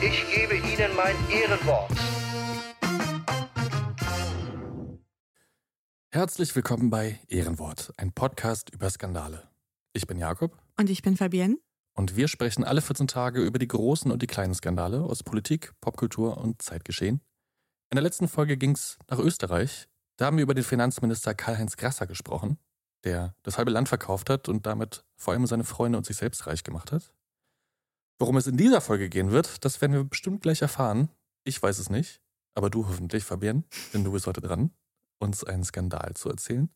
ich gebe Ihnen mein Ehrenwort. Herzlich willkommen bei Ehrenwort, ein Podcast über Skandale. Ich bin Jakob Und ich bin Fabienne. und wir sprechen alle 14 Tage über die großen und die kleinen Skandale aus Politik, Popkultur und Zeitgeschehen. In der letzten Folge ging es nach Österreich. Da haben wir über den Finanzminister Karl-Heinz Grasser gesprochen, der das halbe Land verkauft hat und damit vor allem seine Freunde und sich selbst reich gemacht hat. Worum es in dieser Folge gehen wird, das werden wir bestimmt gleich erfahren. Ich weiß es nicht, aber du hoffentlich, Fabienne, denn du bist heute dran, uns einen Skandal zu erzählen.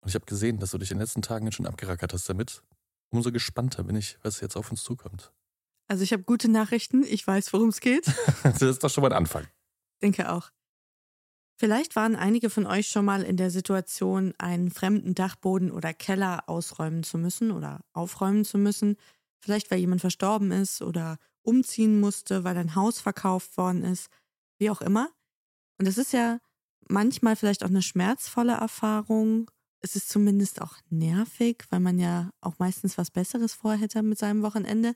Und ich habe gesehen, dass du dich in den letzten Tagen schon abgerackert hast damit. Umso gespannter bin ich, was jetzt auf uns zukommt. Also ich habe gute Nachrichten. Ich weiß, worum es geht. Das ist doch schon mal ein Anfang. Denke auch. Vielleicht waren einige von euch schon mal in der Situation, einen fremden Dachboden oder Keller ausräumen zu müssen oder aufräumen zu müssen. Vielleicht, weil jemand verstorben ist oder umziehen musste, weil ein Haus verkauft worden ist. Wie auch immer. Und es ist ja manchmal vielleicht auch eine schmerzvolle Erfahrung. Es ist zumindest auch nervig, weil man ja auch meistens was Besseres vorhätte mit seinem Wochenende.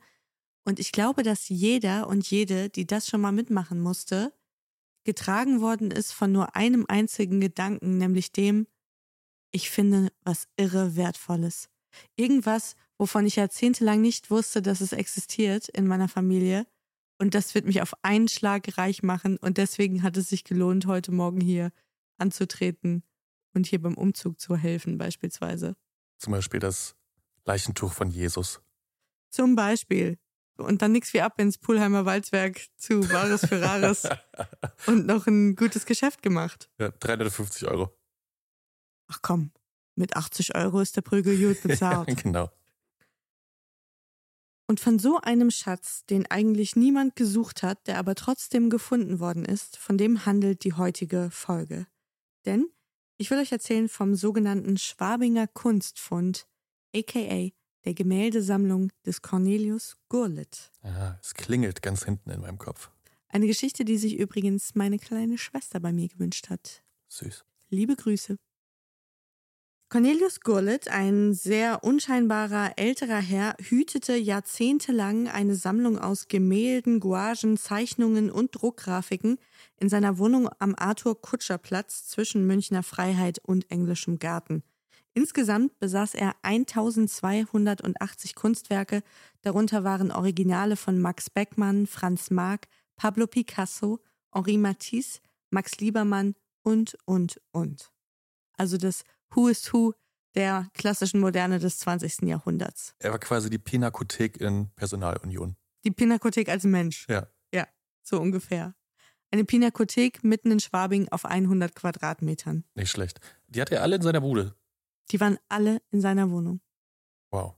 Und ich glaube, dass jeder und jede, die das schon mal mitmachen musste, getragen worden ist von nur einem einzigen Gedanken, nämlich dem, ich finde was irre Wertvolles. Irgendwas, wovon ich jahrzehntelang nicht wusste, dass es existiert in meiner Familie. Und das wird mich auf einen Schlag reich machen. Und deswegen hat es sich gelohnt, heute Morgen hier anzutreten und hier beim Umzug zu helfen, beispielsweise. Zum Beispiel das Leichentuch von Jesus. Zum Beispiel. Und dann nix wie ab ins Pulheimer Walzwerk zu Wahres für Rares und noch ein gutes Geschäft gemacht. Ja, 350 Euro. Ach komm, mit 80 Euro ist der Prügel gut bezahlt. genau. Und von so einem Schatz, den eigentlich niemand gesucht hat, der aber trotzdem gefunden worden ist, von dem handelt die heutige Folge. Denn ich will euch erzählen vom sogenannten Schwabinger Kunstfund, aka der Gemäldesammlung des Cornelius Gurlitt. Ja, es klingelt ganz hinten in meinem Kopf. Eine Geschichte, die sich übrigens meine kleine Schwester bei mir gewünscht hat. Süß. Liebe Grüße. Cornelius Gurlitt, ein sehr unscheinbarer älterer Herr, hütete jahrzehntelang eine Sammlung aus Gemälden, Gouagen, Zeichnungen und Druckgrafiken in seiner Wohnung am Arthur-Kutscher-Platz zwischen Münchner Freiheit und Englischem Garten. Insgesamt besaß er 1280 Kunstwerke, darunter waren Originale von Max Beckmann, Franz Marc, Pablo Picasso, Henri Matisse, Max Liebermann und, und, und. Also das Who is Who der klassischen Moderne des 20. Jahrhunderts. Er war quasi die Pinakothek in Personalunion. Die Pinakothek als Mensch. Ja. Ja, so ungefähr. Eine Pinakothek mitten in Schwabing auf 100 Quadratmetern. Nicht schlecht. Die hat er alle in seiner Bude. Die waren alle in seiner Wohnung. Wow.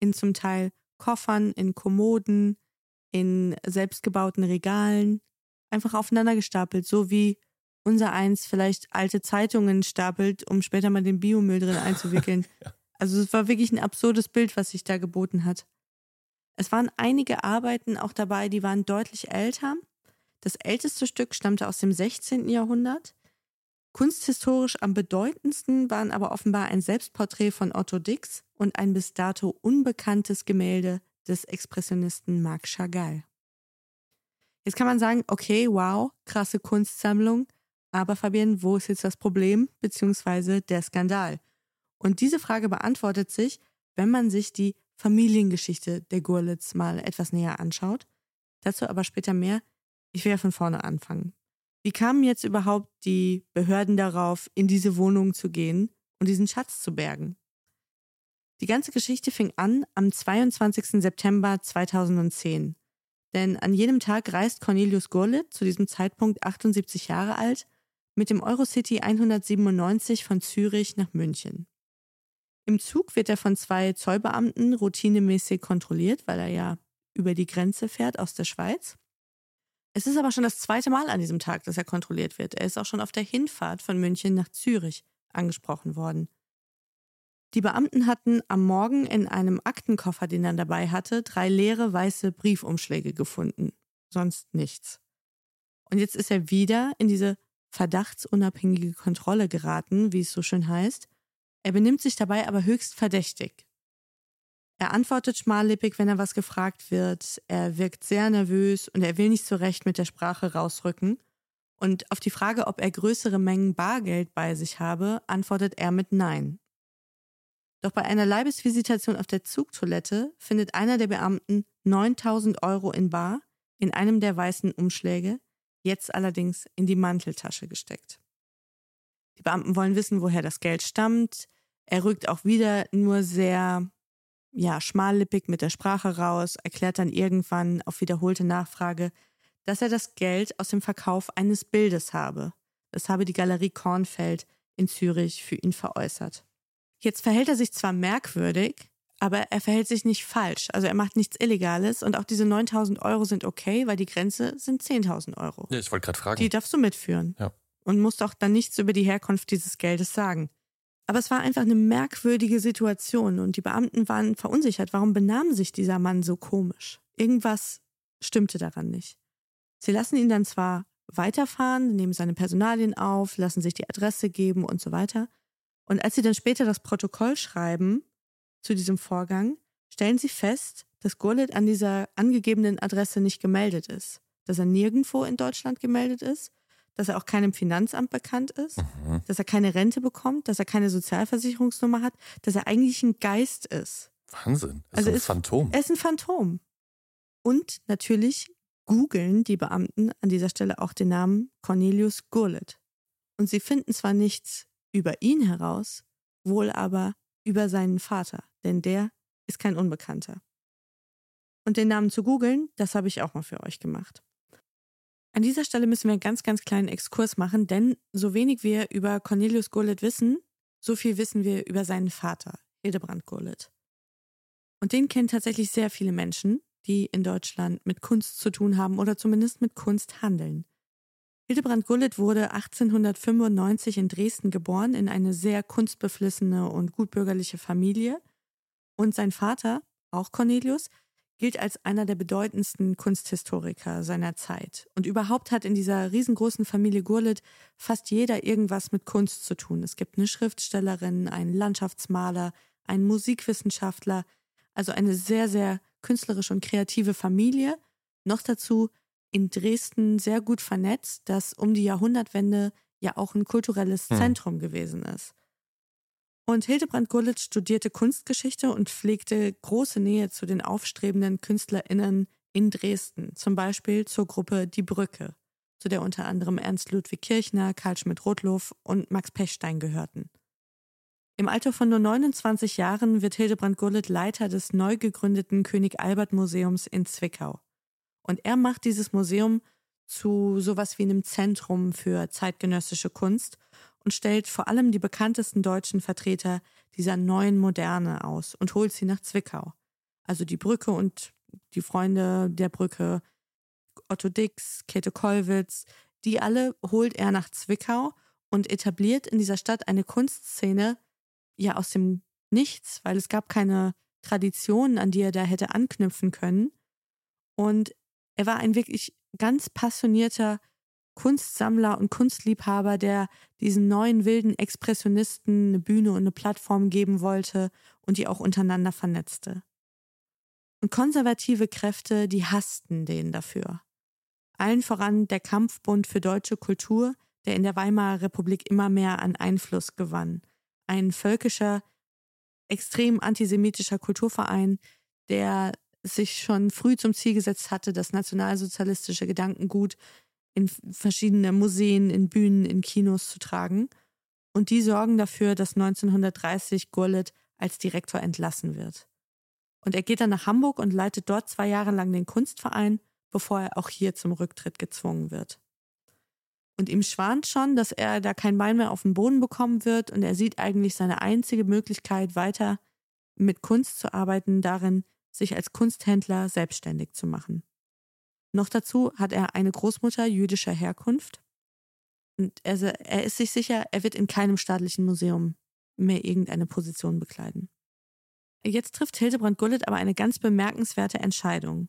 In zum Teil Koffern, in Kommoden, in selbstgebauten Regalen. Einfach aufeinander gestapelt, so wie unser eins vielleicht alte Zeitungen stapelt, um später mal den Biomüll drin einzuwickeln. Ja. Also es war wirklich ein absurdes Bild, was sich da geboten hat. Es waren einige Arbeiten auch dabei, die waren deutlich älter. Das älteste Stück stammte aus dem 16. Jahrhundert. Kunsthistorisch am bedeutendsten waren aber offenbar ein Selbstporträt von Otto Dix und ein bis dato unbekanntes Gemälde des Expressionisten Marc Chagall. Jetzt kann man sagen, okay, wow, krasse Kunstsammlung, aber Fabian, wo ist jetzt das Problem beziehungsweise der Skandal? Und diese Frage beantwortet sich, wenn man sich die Familiengeschichte der Gurlitz mal etwas näher anschaut. Dazu aber später mehr. Ich will ja von vorne anfangen. Wie kamen jetzt überhaupt die Behörden darauf, in diese Wohnung zu gehen und diesen Schatz zu bergen? Die ganze Geschichte fing an am 22. September 2010. Denn an jedem Tag reist Cornelius Gurlitt, zu diesem Zeitpunkt 78 Jahre alt, mit dem Eurocity 197 von Zürich nach München. Im Zug wird er von zwei Zollbeamten routinemäßig kontrolliert, weil er ja über die Grenze fährt aus der Schweiz. Es ist aber schon das zweite Mal an diesem Tag, dass er kontrolliert wird. Er ist auch schon auf der Hinfahrt von München nach Zürich angesprochen worden. Die Beamten hatten am Morgen in einem Aktenkoffer, den er dabei hatte, drei leere weiße Briefumschläge gefunden. Sonst nichts. Und jetzt ist er wieder in diese verdachtsunabhängige Kontrolle geraten, wie es so schön heißt. Er benimmt sich dabei aber höchst verdächtig. Er antwortet schmallippig, wenn er was gefragt wird. Er wirkt sehr nervös und er will nicht so recht mit der Sprache rausrücken. Und auf die Frage, ob er größere Mengen Bargeld bei sich habe, antwortet er mit Nein. Doch bei einer Leibesvisitation auf der Zugtoilette findet einer der Beamten 9000 Euro in Bar in einem der weißen Umschläge, jetzt allerdings in die Manteltasche gesteckt. Die Beamten wollen wissen, woher das Geld stammt. Er rückt auch wieder nur sehr ja, schmallippig mit der Sprache raus, erklärt dann irgendwann auf wiederholte Nachfrage, dass er das Geld aus dem Verkauf eines Bildes habe. Das habe die Galerie Kornfeld in Zürich für ihn veräußert. Jetzt verhält er sich zwar merkwürdig, aber er verhält sich nicht falsch. Also er macht nichts Illegales und auch diese 9000 Euro sind okay, weil die Grenze sind 10.000 Euro. Ja, ich wollte gerade fragen. Die darfst du mitführen. Ja. Und musst auch dann nichts über die Herkunft dieses Geldes sagen. Aber es war einfach eine merkwürdige Situation und die Beamten waren verunsichert. Warum benahm sich dieser Mann so komisch? Irgendwas stimmte daran nicht. Sie lassen ihn dann zwar weiterfahren, nehmen seine Personalien auf, lassen sich die Adresse geben und so weiter. Und als sie dann später das Protokoll schreiben zu diesem Vorgang, stellen sie fest, dass Gurlitt an dieser angegebenen Adresse nicht gemeldet ist, dass er nirgendwo in Deutschland gemeldet ist, dass er auch keinem Finanzamt bekannt ist, mhm. dass er keine Rente bekommt, dass er keine Sozialversicherungsnummer hat, dass er eigentlich ein Geist ist. Wahnsinn. Er ist also ein ist, Phantom. Er ist ein Phantom. Und natürlich googeln die Beamten an dieser Stelle auch den Namen Cornelius Gurlitt. Und sie finden zwar nichts über ihn heraus, wohl aber über seinen Vater, denn der ist kein Unbekannter. Und den Namen zu googeln, das habe ich auch mal für euch gemacht. An dieser Stelle müssen wir einen ganz, ganz kleinen Exkurs machen, denn so wenig wir über Cornelius Gurlitt wissen, so viel wissen wir über seinen Vater, Hildebrand Gurlitt. Und den kennen tatsächlich sehr viele Menschen, die in Deutschland mit Kunst zu tun haben oder zumindest mit Kunst handeln. Hildebrand Gullit wurde 1895 in Dresden geboren, in eine sehr kunstbeflissene und gutbürgerliche Familie. Und sein Vater, auch Cornelius, gilt als einer der bedeutendsten Kunsthistoriker seiner Zeit. Und überhaupt hat in dieser riesengroßen Familie Gurlitt fast jeder irgendwas mit Kunst zu tun. Es gibt eine Schriftstellerin, einen Landschaftsmaler, einen Musikwissenschaftler, also eine sehr, sehr künstlerische und kreative Familie. Noch dazu in Dresden sehr gut vernetzt, das um die Jahrhundertwende ja auch ein kulturelles hm. Zentrum gewesen ist. Und Hildebrand Gurlitt studierte Kunstgeschichte und pflegte große Nähe zu den aufstrebenden KünstlerInnen in Dresden, zum Beispiel zur Gruppe Die Brücke, zu der unter anderem Ernst Ludwig Kirchner, Karl Schmidt-Rotloff und Max Pechstein gehörten. Im Alter von nur 29 Jahren wird Hildebrand Gurlitt Leiter des neu gegründeten König Albert Museums in Zwickau. Und er macht dieses Museum zu sowas wie einem Zentrum für zeitgenössische Kunst und stellt vor allem die bekanntesten deutschen Vertreter dieser neuen Moderne aus und holt sie nach Zwickau. Also die Brücke und die Freunde der Brücke, Otto Dix, Käthe Kollwitz, die alle holt er nach Zwickau und etabliert in dieser Stadt eine Kunstszene ja aus dem Nichts, weil es gab keine Traditionen, an die er da hätte anknüpfen können. Und er war ein wirklich ganz passionierter Kunstsammler und Kunstliebhaber, der diesen neuen wilden Expressionisten eine Bühne und eine Plattform geben wollte und die auch untereinander vernetzte. Und konservative Kräfte, die hassten den dafür. Allen voran der Kampfbund für deutsche Kultur, der in der Weimarer Republik immer mehr an Einfluss gewann. Ein völkischer, extrem antisemitischer Kulturverein, der sich schon früh zum Ziel gesetzt hatte, das nationalsozialistische Gedankengut in verschiedene Museen, in Bühnen, in Kinos zu tragen. Und die sorgen dafür, dass 1930 Gurlitt als Direktor entlassen wird. Und er geht dann nach Hamburg und leitet dort zwei Jahre lang den Kunstverein, bevor er auch hier zum Rücktritt gezwungen wird. Und ihm schwant schon, dass er da kein Bein mehr auf den Boden bekommen wird und er sieht eigentlich seine einzige Möglichkeit, weiter mit Kunst zu arbeiten, darin, sich als Kunsthändler selbstständig zu machen. Noch dazu hat er eine Großmutter jüdischer Herkunft und er, er ist sich sicher, er wird in keinem staatlichen Museum mehr irgendeine Position bekleiden. Jetzt trifft Hildebrand Gullit aber eine ganz bemerkenswerte Entscheidung.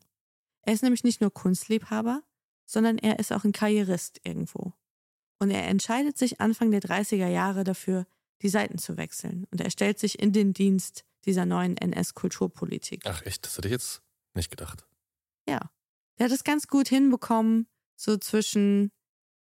Er ist nämlich nicht nur Kunstliebhaber, sondern er ist auch ein Karrierist irgendwo. Und er entscheidet sich Anfang der 30er Jahre dafür, die Seiten zu wechseln. Und er stellt sich in den Dienst dieser neuen NS-Kulturpolitik. Ach echt, das hätte ich jetzt nicht gedacht. Ja. Der hat es ganz gut hinbekommen, so zwischen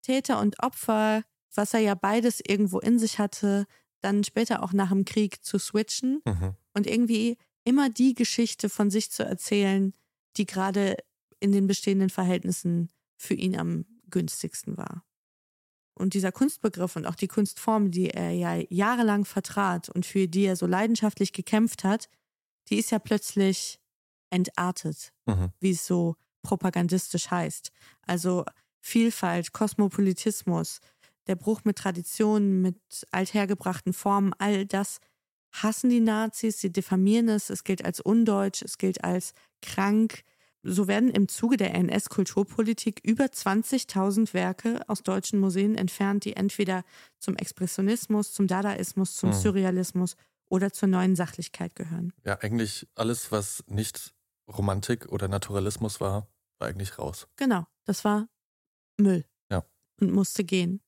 Täter und Opfer, was er ja beides irgendwo in sich hatte, dann später auch nach dem Krieg zu switchen mhm. und irgendwie immer die Geschichte von sich zu erzählen, die gerade in den bestehenden Verhältnissen für ihn am günstigsten war. Und dieser Kunstbegriff und auch die Kunstform, die er ja jahrelang vertrat und für die er so leidenschaftlich gekämpft hat, die ist ja plötzlich entartet, mhm. wie es so propagandistisch heißt. Also Vielfalt, Kosmopolitismus, der Bruch mit Traditionen, mit althergebrachten Formen, all das hassen die Nazis, sie diffamieren es, es gilt als undeutsch, es gilt als krank. So werden im Zuge der NS-Kulturpolitik über 20.000 Werke aus deutschen Museen entfernt, die entweder zum Expressionismus, zum Dadaismus, zum hm. Surrealismus oder zur neuen Sachlichkeit gehören. Ja, eigentlich alles, was nicht Romantik oder Naturalismus war, war eigentlich raus. Genau, das war Müll. Ja. Und musste gehen.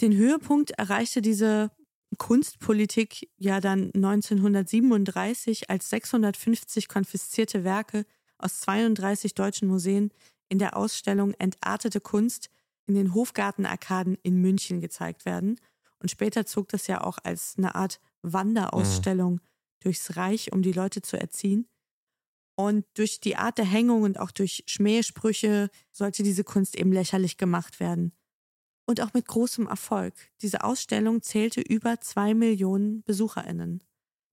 Den Höhepunkt erreichte diese Kunstpolitik ja dann 1937, als 650 konfiszierte Werke aus 32 deutschen Museen in der Ausstellung Entartete Kunst in den Hofgartenarkaden in München gezeigt werden. Und später zog das ja auch als eine Art Wanderausstellung mhm. durchs Reich, um die Leute zu erziehen. Und durch die Art der Hängung und auch durch Schmähsprüche sollte diese Kunst eben lächerlich gemacht werden. Und auch mit großem Erfolg. Diese Ausstellung zählte über zwei Millionen BesucherInnen.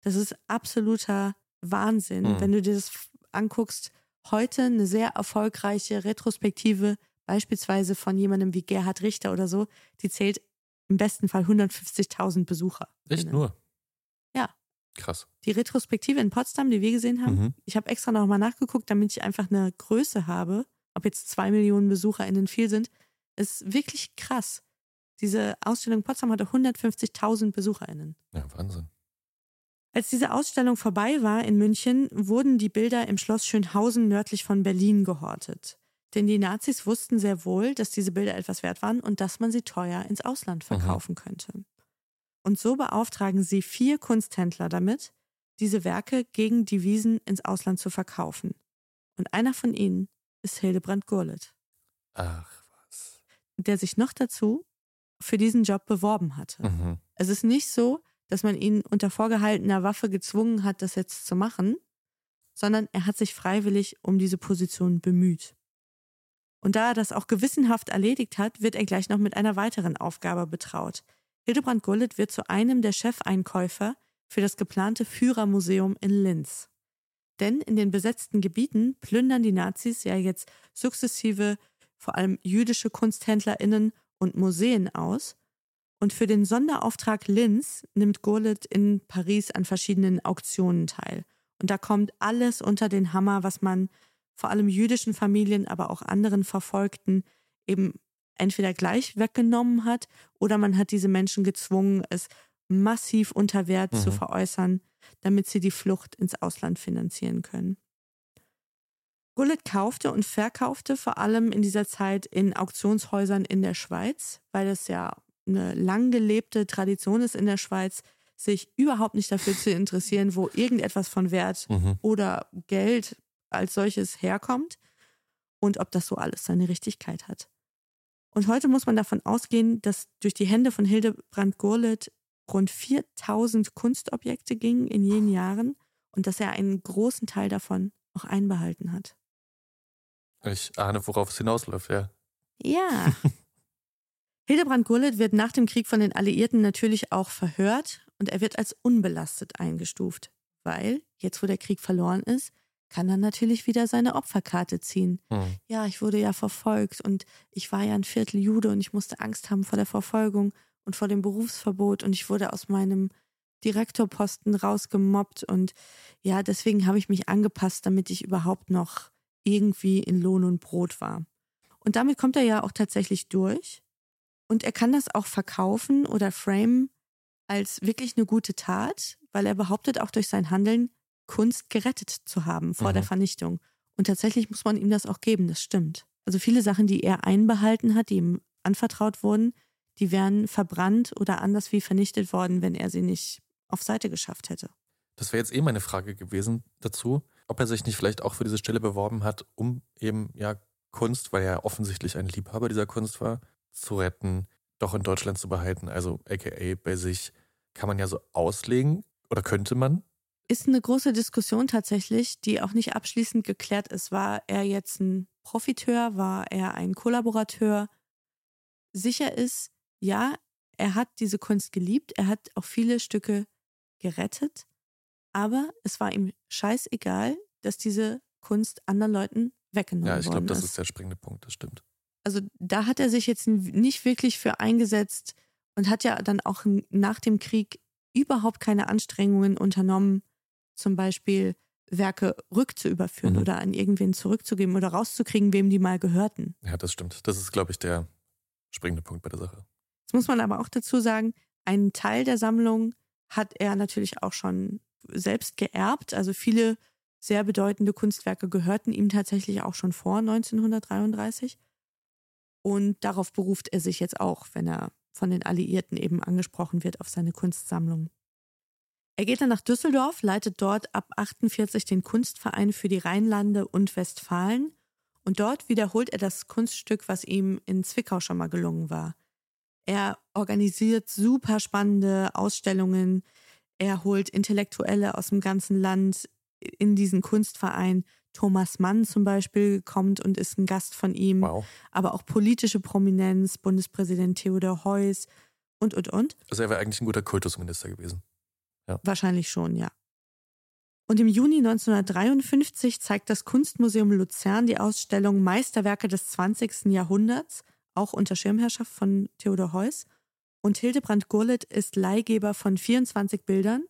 Das ist absoluter Wahnsinn, mhm. wenn du dir das anguckst. Heute eine sehr erfolgreiche Retrospektive, beispielsweise von jemandem wie Gerhard Richter oder so, die zählt im besten Fall 150.000 Besucher. Echt nur? Ja. Krass. Die Retrospektive in Potsdam, die wir gesehen haben, mhm. ich habe extra nochmal nachgeguckt, damit ich einfach eine Größe habe, ob jetzt zwei Millionen BesucherInnen viel sind, ist wirklich krass. Diese Ausstellung in Potsdam hatte 150.000 BesucherInnen. Ja, Wahnsinn. Als diese Ausstellung vorbei war in München, wurden die Bilder im Schloss Schönhausen nördlich von Berlin gehortet. Denn die Nazis wussten sehr wohl, dass diese Bilder etwas wert waren und dass man sie teuer ins Ausland verkaufen Aha. könnte. Und so beauftragen sie vier Kunsthändler damit, diese Werke gegen Devisen ins Ausland zu verkaufen. Und einer von ihnen ist Hildebrand Gurlitt. Ach was. Der sich noch dazu für diesen Job beworben hatte. Mhm. Es ist nicht so, dass man ihn unter vorgehaltener Waffe gezwungen hat, das jetzt zu machen, sondern er hat sich freiwillig um diese Position bemüht. Und da er das auch gewissenhaft erledigt hat, wird er gleich noch mit einer weiteren Aufgabe betraut. Hildebrand Gullit wird zu einem der Chefeinkäufer für das geplante Führermuseum in Linz. Denn in den besetzten Gebieten plündern die Nazis ja jetzt sukzessive vor allem jüdische KunsthändlerInnen und Museen aus. Und für den Sonderauftrag Linz nimmt Gurlitt in Paris an verschiedenen Auktionen teil. Und da kommt alles unter den Hammer, was man vor allem jüdischen Familien, aber auch anderen Verfolgten eben entweder gleich weggenommen hat oder man hat diese Menschen gezwungen, es massiv unter Wert mhm. zu veräußern, damit sie die Flucht ins Ausland finanzieren können. Gullit kaufte und verkaufte vor allem in dieser Zeit in Auktionshäusern in der Schweiz, weil es ja eine lang gelebte Tradition ist in der Schweiz, sich überhaupt nicht dafür zu interessieren, wo irgendetwas von Wert mhm. oder Geld als solches herkommt und ob das so alles seine Richtigkeit hat. Und heute muss man davon ausgehen, dass durch die Hände von Hildebrand Gurlitt rund 4000 Kunstobjekte gingen in jenen Jahren und dass er einen großen Teil davon auch einbehalten hat. Ich ahne, worauf es hinausläuft, ja. Ja. Hildebrand Gurlitt wird nach dem Krieg von den Alliierten natürlich auch verhört und er wird als unbelastet eingestuft, weil jetzt, wo der Krieg verloren ist, kann er natürlich wieder seine Opferkarte ziehen. Hm. Ja, ich wurde ja verfolgt und ich war ja ein Viertel Jude und ich musste Angst haben vor der Verfolgung und vor dem Berufsverbot und ich wurde aus meinem Direktorposten rausgemobbt und ja, deswegen habe ich mich angepasst, damit ich überhaupt noch irgendwie in Lohn und Brot war. Und damit kommt er ja auch tatsächlich durch und er kann das auch verkaufen oder frame als wirklich eine gute Tat, weil er behauptet auch durch sein Handeln Kunst gerettet zu haben vor Mhm. der Vernichtung. Und tatsächlich muss man ihm das auch geben, das stimmt. Also viele Sachen, die er einbehalten hat, die ihm anvertraut wurden, die wären verbrannt oder anders wie vernichtet worden, wenn er sie nicht auf Seite geschafft hätte. Das wäre jetzt eh meine Frage gewesen dazu, ob er sich nicht vielleicht auch für diese Stelle beworben hat, um eben ja Kunst, weil er offensichtlich ein Liebhaber dieser Kunst war, zu retten, doch in Deutschland zu behalten. Also aka bei sich kann man ja so auslegen oder könnte man. Ist eine große Diskussion tatsächlich, die auch nicht abschließend geklärt ist. War er jetzt ein Profiteur? War er ein Kollaborateur? Sicher ist, ja, er hat diese Kunst geliebt. Er hat auch viele Stücke gerettet. Aber es war ihm scheißegal, dass diese Kunst anderen Leuten weggenommen Ja, ich glaube, das ist. ist der springende Punkt, das stimmt. Also da hat er sich jetzt nicht wirklich für eingesetzt und hat ja dann auch nach dem Krieg überhaupt keine Anstrengungen unternommen, zum Beispiel Werke rückzuüberführen Mhm. oder an irgendwen zurückzugeben oder rauszukriegen, wem die mal gehörten. Ja, das stimmt. Das ist, glaube ich, der springende Punkt bei der Sache. Jetzt muss man aber auch dazu sagen, einen Teil der Sammlung hat er natürlich auch schon selbst geerbt. Also viele sehr bedeutende Kunstwerke gehörten ihm tatsächlich auch schon vor 1933. Und darauf beruft er sich jetzt auch, wenn er von den Alliierten eben angesprochen wird auf seine Kunstsammlung. Er geht dann nach Düsseldorf, leitet dort ab 48 den Kunstverein für die Rheinlande und Westfalen und dort wiederholt er das Kunststück, was ihm in Zwickau schon mal gelungen war. Er organisiert super spannende Ausstellungen, er holt Intellektuelle aus dem ganzen Land in diesen Kunstverein. Thomas Mann zum Beispiel kommt und ist ein Gast von ihm, Wow. aber auch politische Prominenz, Bundespräsident Theodor Heuss und, und, und. Also er wäre eigentlich ein guter Kultusminister gewesen. Wahrscheinlich schon, ja. Und im Juni 1953 zeigt das Kunstmuseum Luzern die Ausstellung Meisterwerke des 20. Jahrhunderts, auch unter Schirmherrschaft von Theodor Heuss. Und Hildebrand Gurlitt ist Leihgeber von 24 Bildern,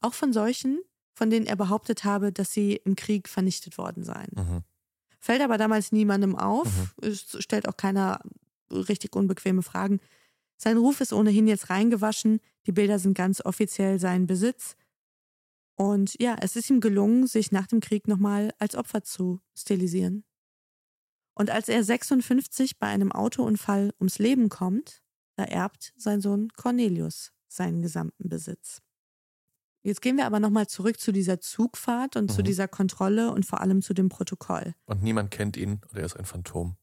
auch von solchen, von denen er behauptet habe, dass sie im Krieg vernichtet worden seien. Mhm. Fällt aber damals niemandem auf, Mhm. es stellt auch keiner richtig unbequeme Fragen. Sein Ruf ist ohnehin jetzt reingewaschen, die Bilder sind ganz offiziell sein Besitz. Und ja, es ist ihm gelungen, sich nach dem Krieg nochmal als Opfer zu stilisieren. Und als er 56 bei einem Autounfall ums Leben kommt, da erbt sein Sohn Cornelius seinen gesamten Besitz. Jetzt gehen wir aber nochmal zurück zu dieser Zugfahrt und zu Mhm. dieser Kontrolle und vor allem zu dem Protokoll. Und niemand kennt ihn oder er ist ein Phantom.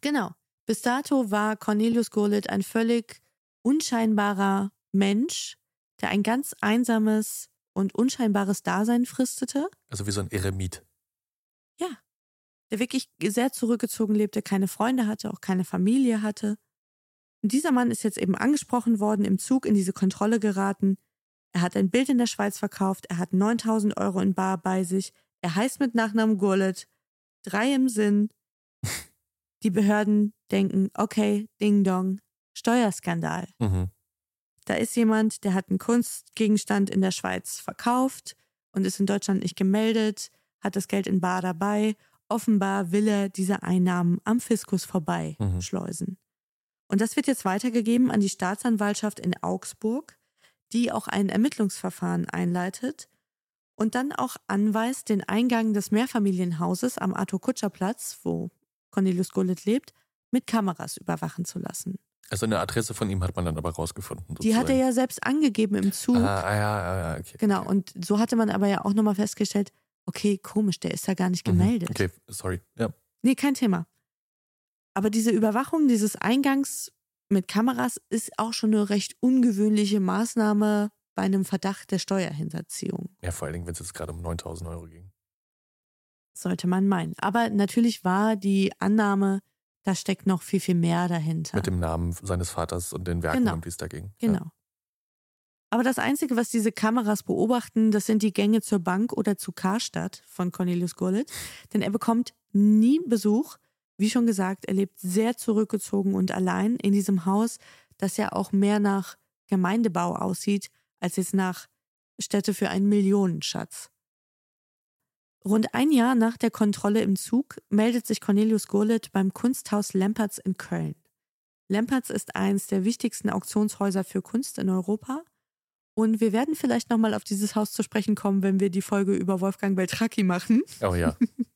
Genau. Bis dato war Cornelius Gurlitt ein völlig unscheinbarer Mensch, der ein ganz einsames und unscheinbares Dasein fristete, Also wie so ein Eremit. der wirklich sehr zurückgezogen lebte, keine Freunde hatte, auch keine Familie hatte. Und dieser Mann ist jetzt eben angesprochen worden, im Zug in diese Kontrolle geraten. Er hat ein Bild in der Schweiz verkauft, er hat 9000 Euro in Bar bei sich, er heißt mit Nachnamen Gurlitt, drei im Sinn. Die Behörden denken, okay, Ding Dong, Steuerskandal. Mhm. Da ist jemand, der hat einen Kunstgegenstand in der Schweiz verkauft und ist in Deutschland nicht gemeldet, hat das Geld in Bar dabei. Offenbar will er diese Einnahmen am Fiskus vorbei Mhm. schleusen. Und das wird jetzt weitergegeben an die Staatsanwaltschaft in Augsburg, die auch ein Ermittlungsverfahren einleitet und dann auch anweist, den Eingang des Mehrfamilienhauses am Arthur-Kutscher-Platz, wo Cornelius Gullit lebt, mit Kameras überwachen zu lassen. Also eine Adresse von ihm hat man dann aber rausgefunden. Die hat er ja selbst angegeben im Zug. Ah, ah, ja, ah, ja, okay. Genau, okay. und so hatte man aber ja auch nochmal festgestellt, okay, komisch, der ist ja gar nicht Mhm. gemeldet. Okay, sorry. Ja. Nee, kein Thema. Aber diese Überwachung dieses Eingangs mit Kameras ist auch schon eine recht ungewöhnliche Maßnahme bei einem Verdacht der Steuerhinterziehung. ja, vor allen Dingen, wenn es jetzt gerade um 9000 Euro ging. Sollte man meinen. Aber natürlich war die Annahme, da steckt noch viel, viel mehr dahinter. Mit dem Namen seines Vaters und den Werken, Genau. um die es da ging. Genau. Ja. Aber das Einzige, was diese Kameras beobachten, das sind die Gänge zur Bank oder zu Karstadt von Cornelius Gurlitt. Denn er bekommt nie Besuch. Wie schon gesagt, er lebt sehr zurückgezogen und allein in diesem Haus, das ja auch mehr nach Gemeindebau aussieht, als jetzt nach Stätte für einen Millionenschatz. Rund ein Jahr nach der Kontrolle im Zug meldet sich Cornelius Gurlitt beim Kunsthaus Lempertz in Köln. Lempertz ist eines der wichtigsten Auktionshäuser für Kunst in Europa. Und wir werden vielleicht nochmal auf dieses Haus zu sprechen kommen, wenn wir die Folge über Wolfgang Beltracchi machen. Oh ja.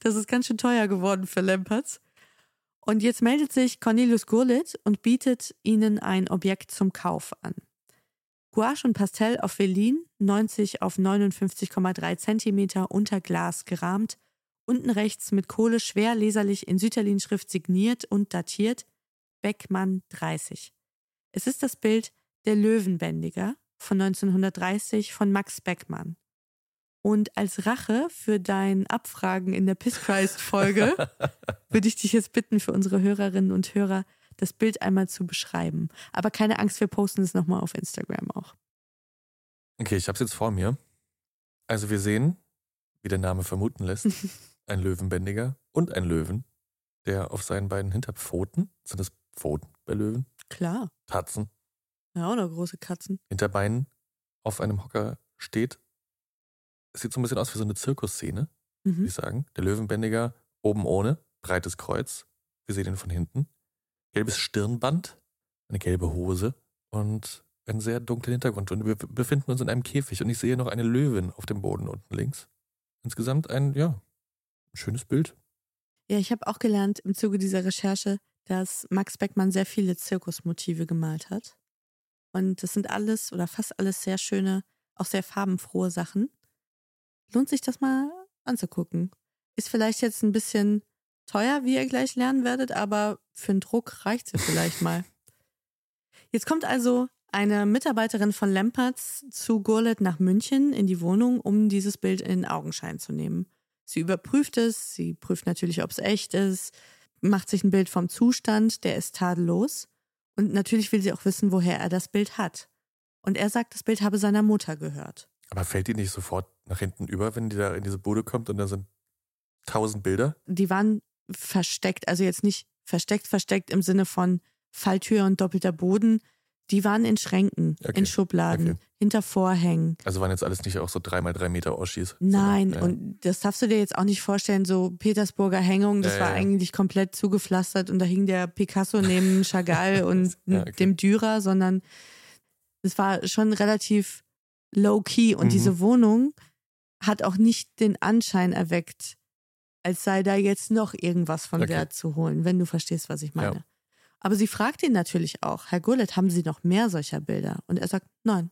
Das ist ganz schön teuer geworden für Lempertz. Und jetzt meldet sich Cornelius Gurlitt und bietet ihnen ein Objekt zum Kauf an. Gouache und Pastell auf Velin, 90 auf 59,3 Zentimeter unter Glas gerahmt, unten rechts mit Kohle schwer leserlich in Sütterlin-Schrift signiert und datiert, Beckmann 30. Es ist das Bild Der Löwenbändiger von 1930 von Max Beckmann. Und als Rache für dein Abfragen in der Pisschrist-Folge würde ich dich jetzt bitten, für unsere Hörerinnen und Hörer das Bild einmal zu beschreiben. Aber keine Angst, wir posten es nochmal auf Instagram auch. Okay, ich habe es jetzt vor mir. Also wir sehen, wie der Name vermuten lässt, ein Löwenbändiger und ein Löwen, der auf seinen beiden Hinterpfoten, sind das Pfoten bei Löwen? Klar. Tatzen, Ja, oder große Katzen. Hinterbeinen auf einem Hocker steht. Es sieht so ein bisschen aus wie so eine Zirkusszene, würde Mhm. ich sagen. Der Löwenbändiger oben ohne, breites Kreuz. Wir sehen ihn von hinten. Gelbes Stirnband, eine gelbe Hose und einen sehr dunklen Hintergrund. Und wir befinden uns in einem Käfig und ich sehe noch eine Löwin auf dem Boden unten links. Insgesamt ein, ja, ein schönes Bild. Ja, ich habe auch gelernt im Zuge dieser Recherche, dass Max Beckmann sehr viele Zirkusmotive gemalt hat. Und das sind alles oder fast alles sehr schöne, auch sehr farbenfrohe Sachen. Lohnt sich das mal anzugucken. Ist vielleicht jetzt ein bisschen teuer, wie ihr gleich lernen werdet, aber für einen Druck reicht es vielleicht mal. Jetzt kommt also eine Mitarbeiterin von Lempertz zu Gurlitt nach München in die Wohnung, um dieses Bild in Augenschein zu nehmen. Sie überprüft es, sie prüft natürlich, ob es echt ist, macht sich ein Bild vom Zustand, der ist tadellos. Und natürlich will sie auch wissen, woher er das Bild hat. Und er sagt, das Bild habe seiner Mutter gehört. Aber fällt die nicht sofort nach hinten über, wenn die da in diese Bude kommt und da sind tausend Bilder? Die waren versteckt, also jetzt nicht versteckt, versteckt im Sinne von Falltür und doppelter Boden. Die waren in Schränken, Okay, in Schubladen, okay. hinter Vorhängen. Also waren jetzt alles nicht auch so dreimal drei Meter Oschis? Nein, sondern, und das darfst du dir jetzt auch nicht vorstellen, so Petersburger Hängung, das Ja, war ja, eigentlich komplett zugepflastert und da hing der Picasso neben Chagall und okay. dem Dürer, sondern es war schon relativ low-key und Mhm. diese Wohnung hat auch nicht den Anschein erweckt, als sei da jetzt noch irgendwas von Okay. Wert zu holen, wenn du verstehst, was ich meine. Ja. Aber sie fragt ihn natürlich auch, Herr Gurlitt, haben Sie noch mehr solcher Bilder? Und er sagt, nein.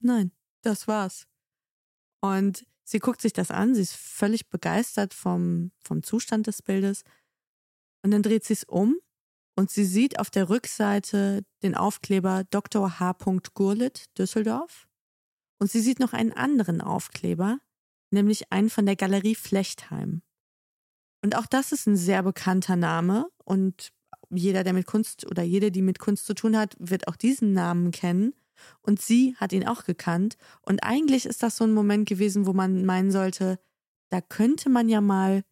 Nein, das war's. Und sie guckt sich das an, sie ist völlig begeistert vom, vom Zustand des Bildes. Und dann dreht sie es um und sie sieht auf der Rückseite den Aufkleber Dr. H. Gurlitt, Düsseldorf. Und sie sieht noch einen anderen Aufkleber, nämlich einen von der Galerie Flechtheim. Und auch das ist ein sehr bekannter Name und jeder, der mit Kunst oder jede, die mit Kunst zu tun hat, wird auch diesen Namen kennen. Und sie hat ihn auch gekannt. Und eigentlich ist das so ein Moment gewesen, wo man meinen sollte, da könnte man ja mal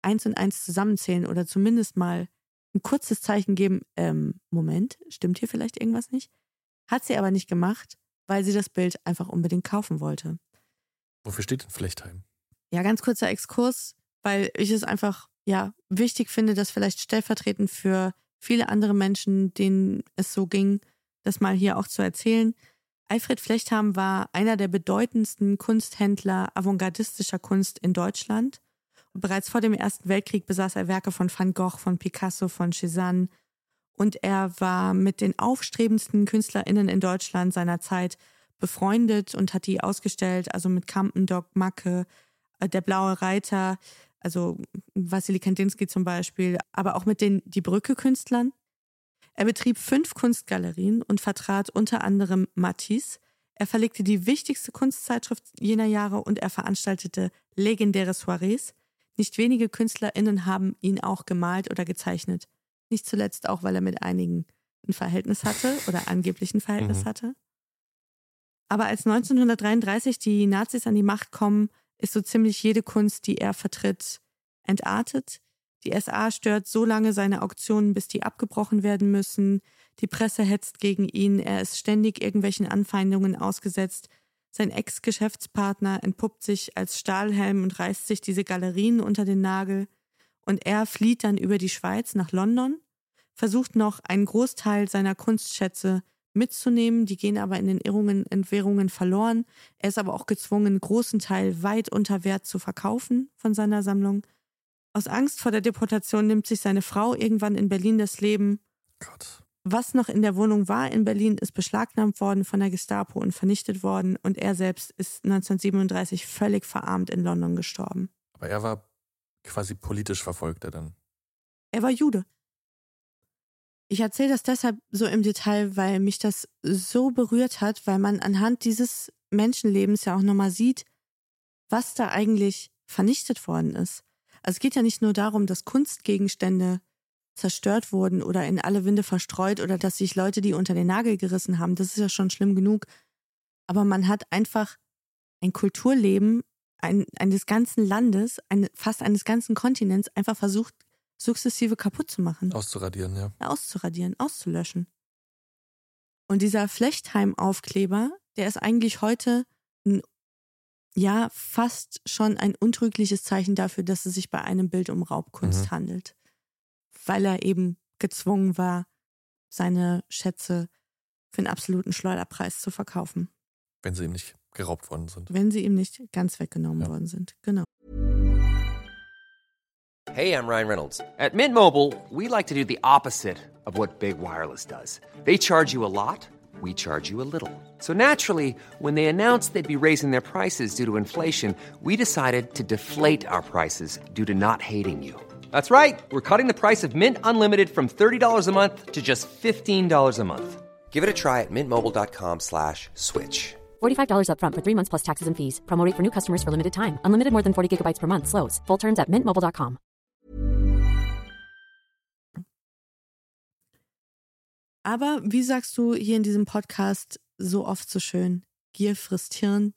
eins und eins zusammenzählen oder zumindest mal ein kurzes Zeichen geben, ähm, Moment, stimmt hier vielleicht irgendwas nicht? Hat sie aber nicht gemacht, weil sie das Bild einfach unbedingt kaufen wollte. Wofür steht denn Flechtheim? Ja, ganz kurzer Exkurs, weil ich es einfach ja wichtig finde, dass vielleicht stellvertretend für viele andere Menschen, denen es so ging, das mal hier auch zu erzählen. Alfred Flechtham war einer der bedeutendsten Kunsthändler avantgardistischer Kunst in Deutschland. Bereits vor dem Ersten Weltkrieg besaß er Werke von Van Gogh, von Picasso, von Cézanne. Und er war mit den aufstrebendsten KünstlerInnen in Deutschland seiner Zeit befreundet und hat die ausgestellt, also mit Kampendorf, Macke, äh, der Blaue Reiter, also Wassily Kandinsky zum Beispiel, aber auch mit den Die Brücke-Künstlern. Er betrieb fünf Kunstgalerien und vertrat unter anderem Matisse. Er verlegte die wichtigste Kunstzeitschrift jener Jahre und er veranstaltete legendäre Soirees. Nicht wenige KünstlerInnen haben ihn auch gemalt oder gezeichnet. Nicht zuletzt auch, weil er mit einigen ein Verhältnis hatte oder angeblich ein Verhältnis Mhm. hatte. Aber als 1933 die Nazis an die Macht kommen, ist so ziemlich jede Kunst, die er vertritt, entartet. Die SA stört so lange seine Auktionen, bis die abgebrochen werden müssen. Die Presse hetzt gegen ihn. Er ist ständig irgendwelchen Anfeindungen ausgesetzt. Sein Ex-Geschäftspartner entpuppt sich als Stahlhelm und reißt sich diese Galerien unter den Nagel. Und er flieht dann über die Schweiz nach London, versucht noch einen Großteil seiner Kunstschätze mitzunehmen, die gehen aber in den Irrungen, Entwährungen verloren. Er ist aber auch gezwungen, einen großen Teil weit unter Wert zu verkaufen von seiner Sammlung. Aus Angst vor der Deportation nimmt sich seine Frau irgendwann in Berlin das Leben. Gott. Was noch in der Wohnung war in Berlin, ist beschlagnahmt worden von der Gestapo und vernichtet worden und er selbst ist 1937 völlig verarmt in London gestorben. Aber er war quasi politisch Verfolgter dann. Er war Jude. Ich erzähle das deshalb so im Detail, weil mich das so berührt hat, weil man anhand dieses Menschenlebens ja auch nochmal sieht, was da eigentlich vernichtet worden ist. Also es geht ja nicht nur darum, dass Kunstgegenstände zerstört wurden oder in alle Winde verstreut oder dass sich Leute die unter den Nagel gerissen haben. Das ist ja schon schlimm genug. Aber man hat einfach ein Kulturleben ein, eines ganzen Landes, ein, fast eines ganzen Kontinents einfach versucht, sukzessive kaputt zu machen, Auszuradieren, ja. auszuradieren, auszulöschen. Und dieser Flechtheim-Aufkleber, der ist eigentlich heute ein, ja fast schon ein untrügliches Zeichen dafür, dass es sich bei einem Bild um Raubkunst Mhm. handelt. Weil er eben gezwungen war, seine Schätze für einen absoluten Schleuderpreis zu verkaufen, Wenn sie ihm nicht geraubt worden sind. wenn sie ihm nicht ganz weggenommen Ja. worden sind. Genau. Hey, I'm Ryan Reynolds. At Mint Mobile, we like to do the opposite of what Big Wireless does. They charge you a lot, we charge you a little. So naturally, when they announced they'd be raising their prices due to inflation, we decided to deflate our prices due to not hating you. That's right. We're cutting the price of Mint Unlimited from $30 a month to just $15 a month. Give it a try at mintmobile.com slash switch. $45 upfront for three months plus taxes and fees. Promo rate for new customers for limited time. Unlimited more than 40 gigabytes per month. Slows. Full terms at mintmobile.com. Aber wie sagst du hier in diesem Podcast so oft so schön, Gier frisst Hirn.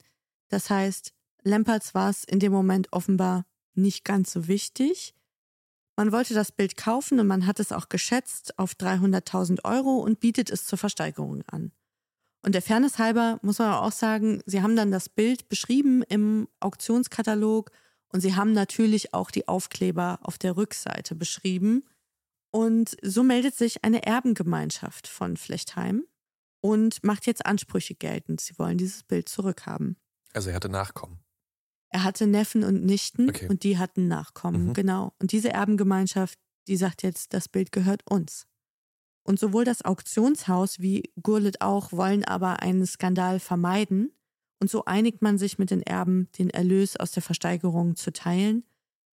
Das heißt, Lempertz war es in dem Moment offenbar nicht ganz so wichtig. Man wollte das Bild kaufen und man hat es auch geschätzt auf 300.000 Euro und bietet es zur Versteigerung an. Und der Fairness halber muss man auch sagen, sie haben dann das Bild beschrieben im Auktionskatalog und sie haben natürlich auch die Aufkleber auf der Rückseite beschrieben. Und so meldet sich eine Erbengemeinschaft von Flechtheim und macht jetzt Ansprüche geltend. Sie wollen dieses Bild zurückhaben. Also er hatte Nachkommen. Er hatte Neffen und Nichten Okay. und die hatten Nachkommen, Mhm. genau. Und diese Erbengemeinschaft, die sagt jetzt, das Bild gehört uns. Und sowohl das Auktionshaus wie Gurlitt auch wollen aber einen Skandal vermeiden. Und so einigt man sich mit den Erben, den Erlös aus der Versteigerung zu teilen.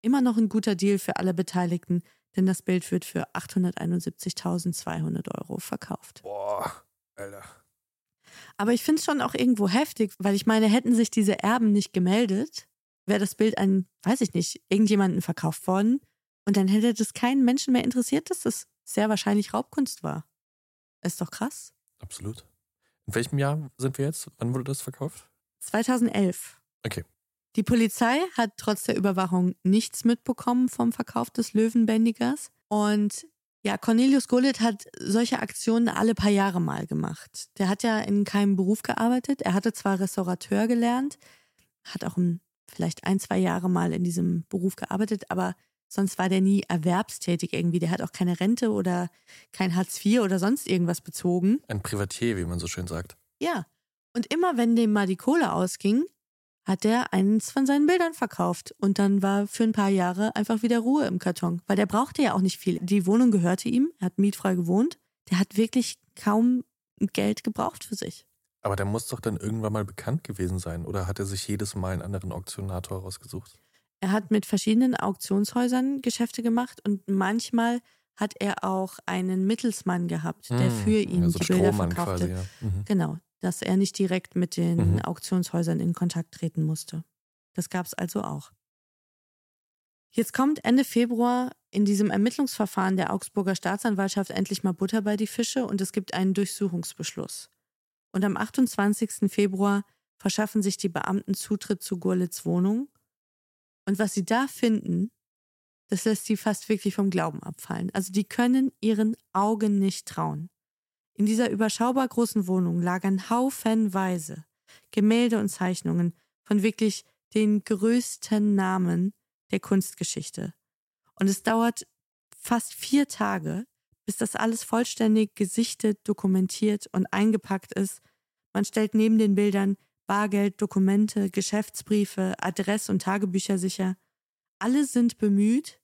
Immer noch ein guter Deal für alle Beteiligten, denn das Bild wird für 871.200 Euro verkauft. Boah, Alter. Aber ich finde es schon auch irgendwo heftig, weil ich meine, hätten sich diese Erben nicht gemeldet, wäre das Bild an, weiß ich nicht, irgendjemanden verkauft worden und dann hätte das keinen Menschen mehr interessiert, dass das sehr wahrscheinlich Raubkunst war. Ist doch krass. Absolut. In welchem Jahr sind wir jetzt? Wann wurde das verkauft? 2011. Okay. Die Polizei hat trotz der Überwachung nichts mitbekommen vom Verkauf des Löwenbändigers. Und ja, Cornelius Gullit hat solche Aktionen alle paar Jahre mal gemacht. Der hat ja in keinem Beruf gearbeitet. Er hatte zwar Restaurateur gelernt, hat auch vielleicht ein, zwei Jahre mal in diesem Beruf gearbeitet, aber sonst war der nie erwerbstätig irgendwie. Der hat auch keine Rente oder kein Hartz IV oder sonst irgendwas bezogen. Ein Privatier, wie man so schön sagt. Ja. Und immer wenn dem mal die Kohle ausging, hat er eins von seinen Bildern verkauft. Und dann war für ein paar Jahre einfach wieder Ruhe im Karton. Weil der brauchte ja auch nicht viel. Die Wohnung gehörte ihm, er hat mietfrei gewohnt. Der hat wirklich kaum Geld gebraucht für sich. Aber der muss doch dann irgendwann mal bekannt gewesen sein. Oder hat er sich jedes Mal einen anderen Auktionator rausgesucht? Er hat mit verschiedenen Auktionshäusern Geschäfte gemacht und manchmal hat er auch einen Mittelsmann gehabt, der Hm, für ihn also die Bilder Strohmann verkaufte. quasi, ja. Mhm. Genau. dass er nicht direkt mit den Mhm. Auktionshäusern in Kontakt treten musste. Das gab es also auch. Jetzt kommt Ende Februar in diesem Ermittlungsverfahren der Augsburger Staatsanwaltschaft endlich mal Butter bei die Fische und es gibt einen Durchsuchungsbeschluss. Und am 28. Februar verschaffen sich die Beamten Zutritt zu Gurlitz Wohnung. Und was sie da finden, das lässt sie fast wirklich vom Glauben abfallen. Also die können ihren Augen nicht trauen. In dieser überschaubar großen Wohnung lagern haufenweise Gemälde und Zeichnungen von wirklich den größten Namen der Kunstgeschichte. Und es dauert fast vier Tage, bis das alles vollständig gesichtet, dokumentiert und eingepackt ist. Man stellt neben den Bildern Bargeld, Dokumente, Geschäftsbriefe, Adress- und Tagebücher sicher. Alle sind bemüht,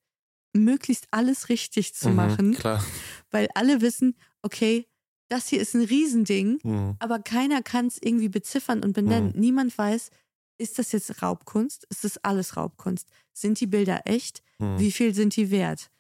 möglichst alles richtig zu Mhm, machen, Klar. weil alle wissen, okay, das hier ist ein Riesending, Mhm. aber keiner kann es irgendwie beziffern und benennen. Mhm. Niemand weiß, ist das jetzt Raubkunst? Ist das alles Raubkunst? Sind die Bilder echt? Mhm. Wie viel sind die wert?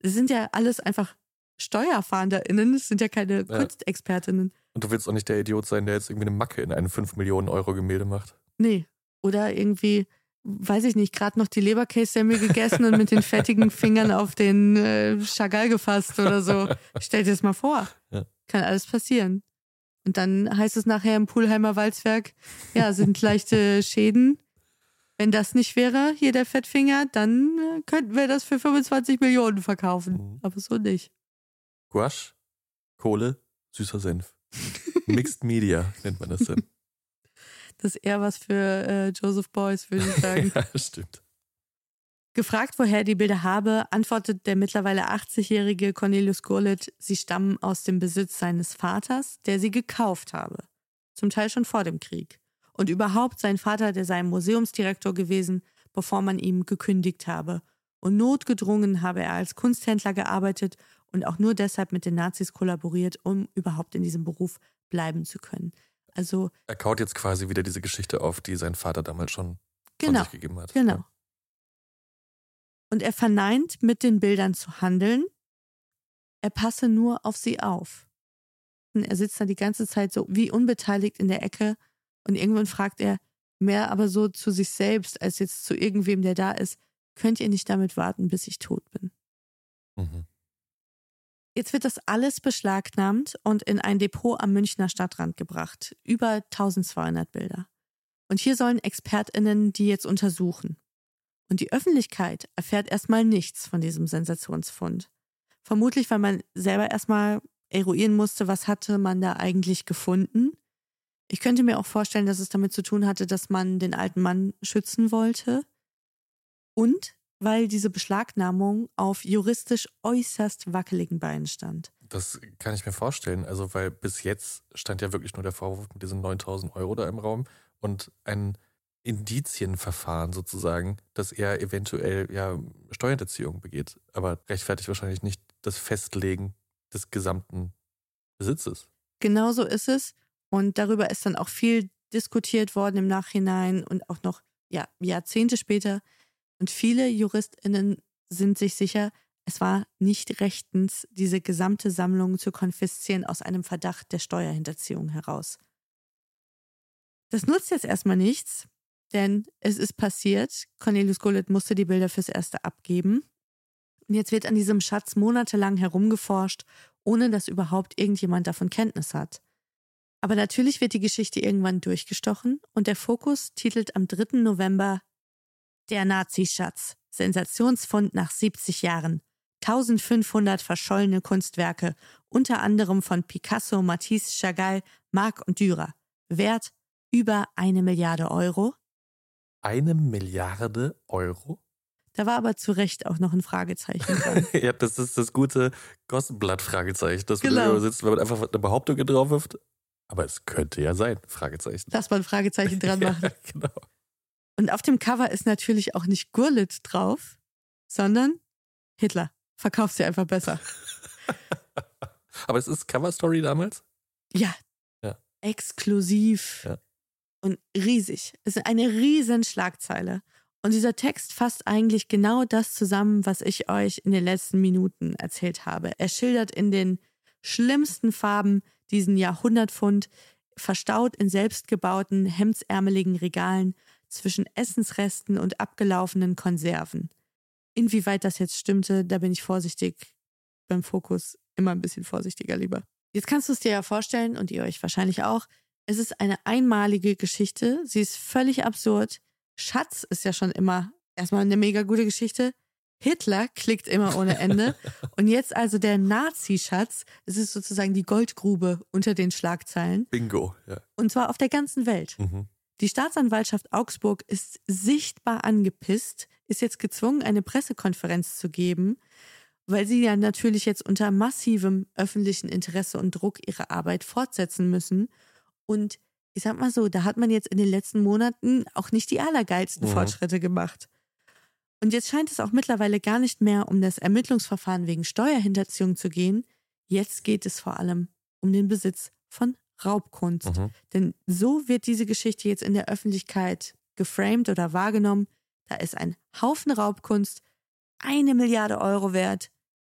Das sind ja alles einfach SteuerfahnderInnen, das sind ja keine Ja. Kunstexpertinnen. Und du willst auch nicht der Idiot sein, der jetzt irgendwie eine Macke in ein 5 Millionen Euro Gemälde macht. Nee. Oder irgendwie, weiß ich nicht, gerade noch die Leberkässemmel gegessen und mit den fettigen Fingern auf den äh, Chagall gefasst oder so. Stell dir das mal vor. Ja. Kann alles passieren. Und dann heißt es nachher im Pulheimer Walzwerk, ja, sind leichte Schäden. Wenn das nicht wäre, hier der Fettfinger, dann äh, könnten wir das für 25 Millionen verkaufen. Mhm. Aber so nicht. Gouache, Kohle, süßer Senf. Mixed Media nennt man das dann. Das ist eher was für äh, Joseph Beuys, würde ich sagen. ja, stimmt. Gefragt, woher er die Bilder habe, antwortet der mittlerweile 80-jährige Cornelius Gurlitt, sie stammen aus dem Besitz seines Vaters, der sie gekauft habe. Zum Teil schon vor dem Krieg. Und überhaupt sein Vater, der sei Museumsdirektor gewesen, bevor man ihm gekündigt habe. Und notgedrungen habe er als Kunsthändler gearbeitet und auch nur deshalb mit den Nazis kollaboriert, um überhaupt in diesem Beruf bleiben zu können. Also Er kaut jetzt quasi wieder diese Geschichte auf, die sein Vater damals schon genau. von sich gegeben hat. Genau. Und er verneint, mit den Bildern zu handeln. Er passe nur auf sie auf. Und er sitzt da die ganze Zeit so wie unbeteiligt in der Ecke und irgendwann fragt er, mehr aber so zu sich selbst als jetzt zu irgendwem, der da ist, könnt ihr nicht damit warten, bis ich tot bin. Mhm. Jetzt wird das alles beschlagnahmt und in ein Depot am Münchner Stadtrand gebracht. Über 1200 Bilder. Und hier sollen ExpertInnen die jetzt untersuchen. Und die Öffentlichkeit erfährt erstmal nichts von diesem Sensationsfund. Vermutlich, weil man selber erstmal eruieren musste, was hatte man da eigentlich gefunden. Ich könnte mir auch vorstellen, dass es damit zu tun hatte, dass man den alten Mann schützen wollte. Und weil diese Beschlagnahmung auf juristisch äußerst wackeligen Beinen stand. Das kann ich mir vorstellen. Also, weil bis jetzt stand ja wirklich nur der Vorwurf mit diesen 9000 Euro da im Raum und ein Indizienverfahren sozusagen, dass er eventuell ja Steuerhinterziehung begeht. Aber rechtfertigt wahrscheinlich nicht das Festlegen des gesamten Besitzes. Genau so ist es. Und darüber ist dann auch viel diskutiert worden im Nachhinein und auch noch ja, Jahrzehnte später. Und viele JuristInnen sind sich sicher, es war nicht rechtens, diese gesamte Sammlung zu konfiszieren aus einem Verdacht der Steuerhinterziehung heraus. Das nutzt jetzt erstmal nichts, denn es ist passiert. Cornelius Gullit musste die Bilder fürs Erste abgeben. Und jetzt wird an diesem Schatz monatelang herumgeforscht, ohne dass überhaupt irgendjemand davon Kenntnis hat. Aber natürlich wird die Geschichte irgendwann durchgestochen und der Fokus titelt am 3. November Der Nazischatz. Sensationsfund nach 70 Jahren. 1500 verschollene Kunstwerke, unter anderem von Picasso, Matisse, Chagall, Marc und Dürer. Wert über eine Milliarde Euro. Eine Milliarde Euro? Da war aber zu Recht auch noch ein Fragezeichen dran. ja, das ist das gute Gossenblatt-Fragezeichen, das Genau. man sitzt, wenn man einfach eine Behauptung drauf wirft. Aber es könnte ja sein, Fragezeichen. Lass mal ein Fragezeichen dran machen. Ja, genau. Und auf dem Cover ist natürlich auch nicht Gurlitt drauf, sondern Hitler. Verkauft sie einfach besser. Aber es ist Cover Story damals? Ja. Ja. Exklusiv. Ja. Und riesig. Es ist eine riesen Schlagzeile. Und dieser Text fasst eigentlich genau das zusammen, was ich euch in den letzten Minuten erzählt habe. Er schildert in den schlimmsten Farben diesen Jahrhundertfund. verstaut in selbstgebauten, hemdsärmeligen Regalen zwischen Essensresten und abgelaufenen Konserven. Inwieweit das jetzt stimmte, da bin ich vorsichtig beim Fokus immer ein bisschen vorsichtiger lieber. Jetzt kannst du es dir ja vorstellen und ihr euch wahrscheinlich auch. Es ist eine einmalige Geschichte. Sie ist völlig absurd. Schatz ist ja schon immer erstmal eine mega gute Geschichte. Hitler klickt immer ohne Ende. Und jetzt also der Nazi-Schatz. Es ist sozusagen die Goldgrube unter den Schlagzeilen. Bingo, ja. Und zwar auf der ganzen Welt. Mhm. Die Staatsanwaltschaft Augsburg ist sichtbar angepisst, ist jetzt gezwungen, eine Pressekonferenz zu geben, weil sie ja natürlich jetzt unter massivem öffentlichen Interesse und Druck ihre Arbeit fortsetzen müssen. Und ich sag mal so, da hat man jetzt in den letzten Monaten auch nicht die allergeilsten Mhm. Fortschritte gemacht. Und jetzt scheint es auch mittlerweile gar nicht mehr um das Ermittlungsverfahren wegen Steuerhinterziehung zu gehen. Jetzt geht es vor allem um den Besitz von Raubkunst. Mhm. Denn so wird diese Geschichte jetzt in der Öffentlichkeit geframed oder wahrgenommen. Da ist ein Haufen Raubkunst, eine Milliarde Euro wert.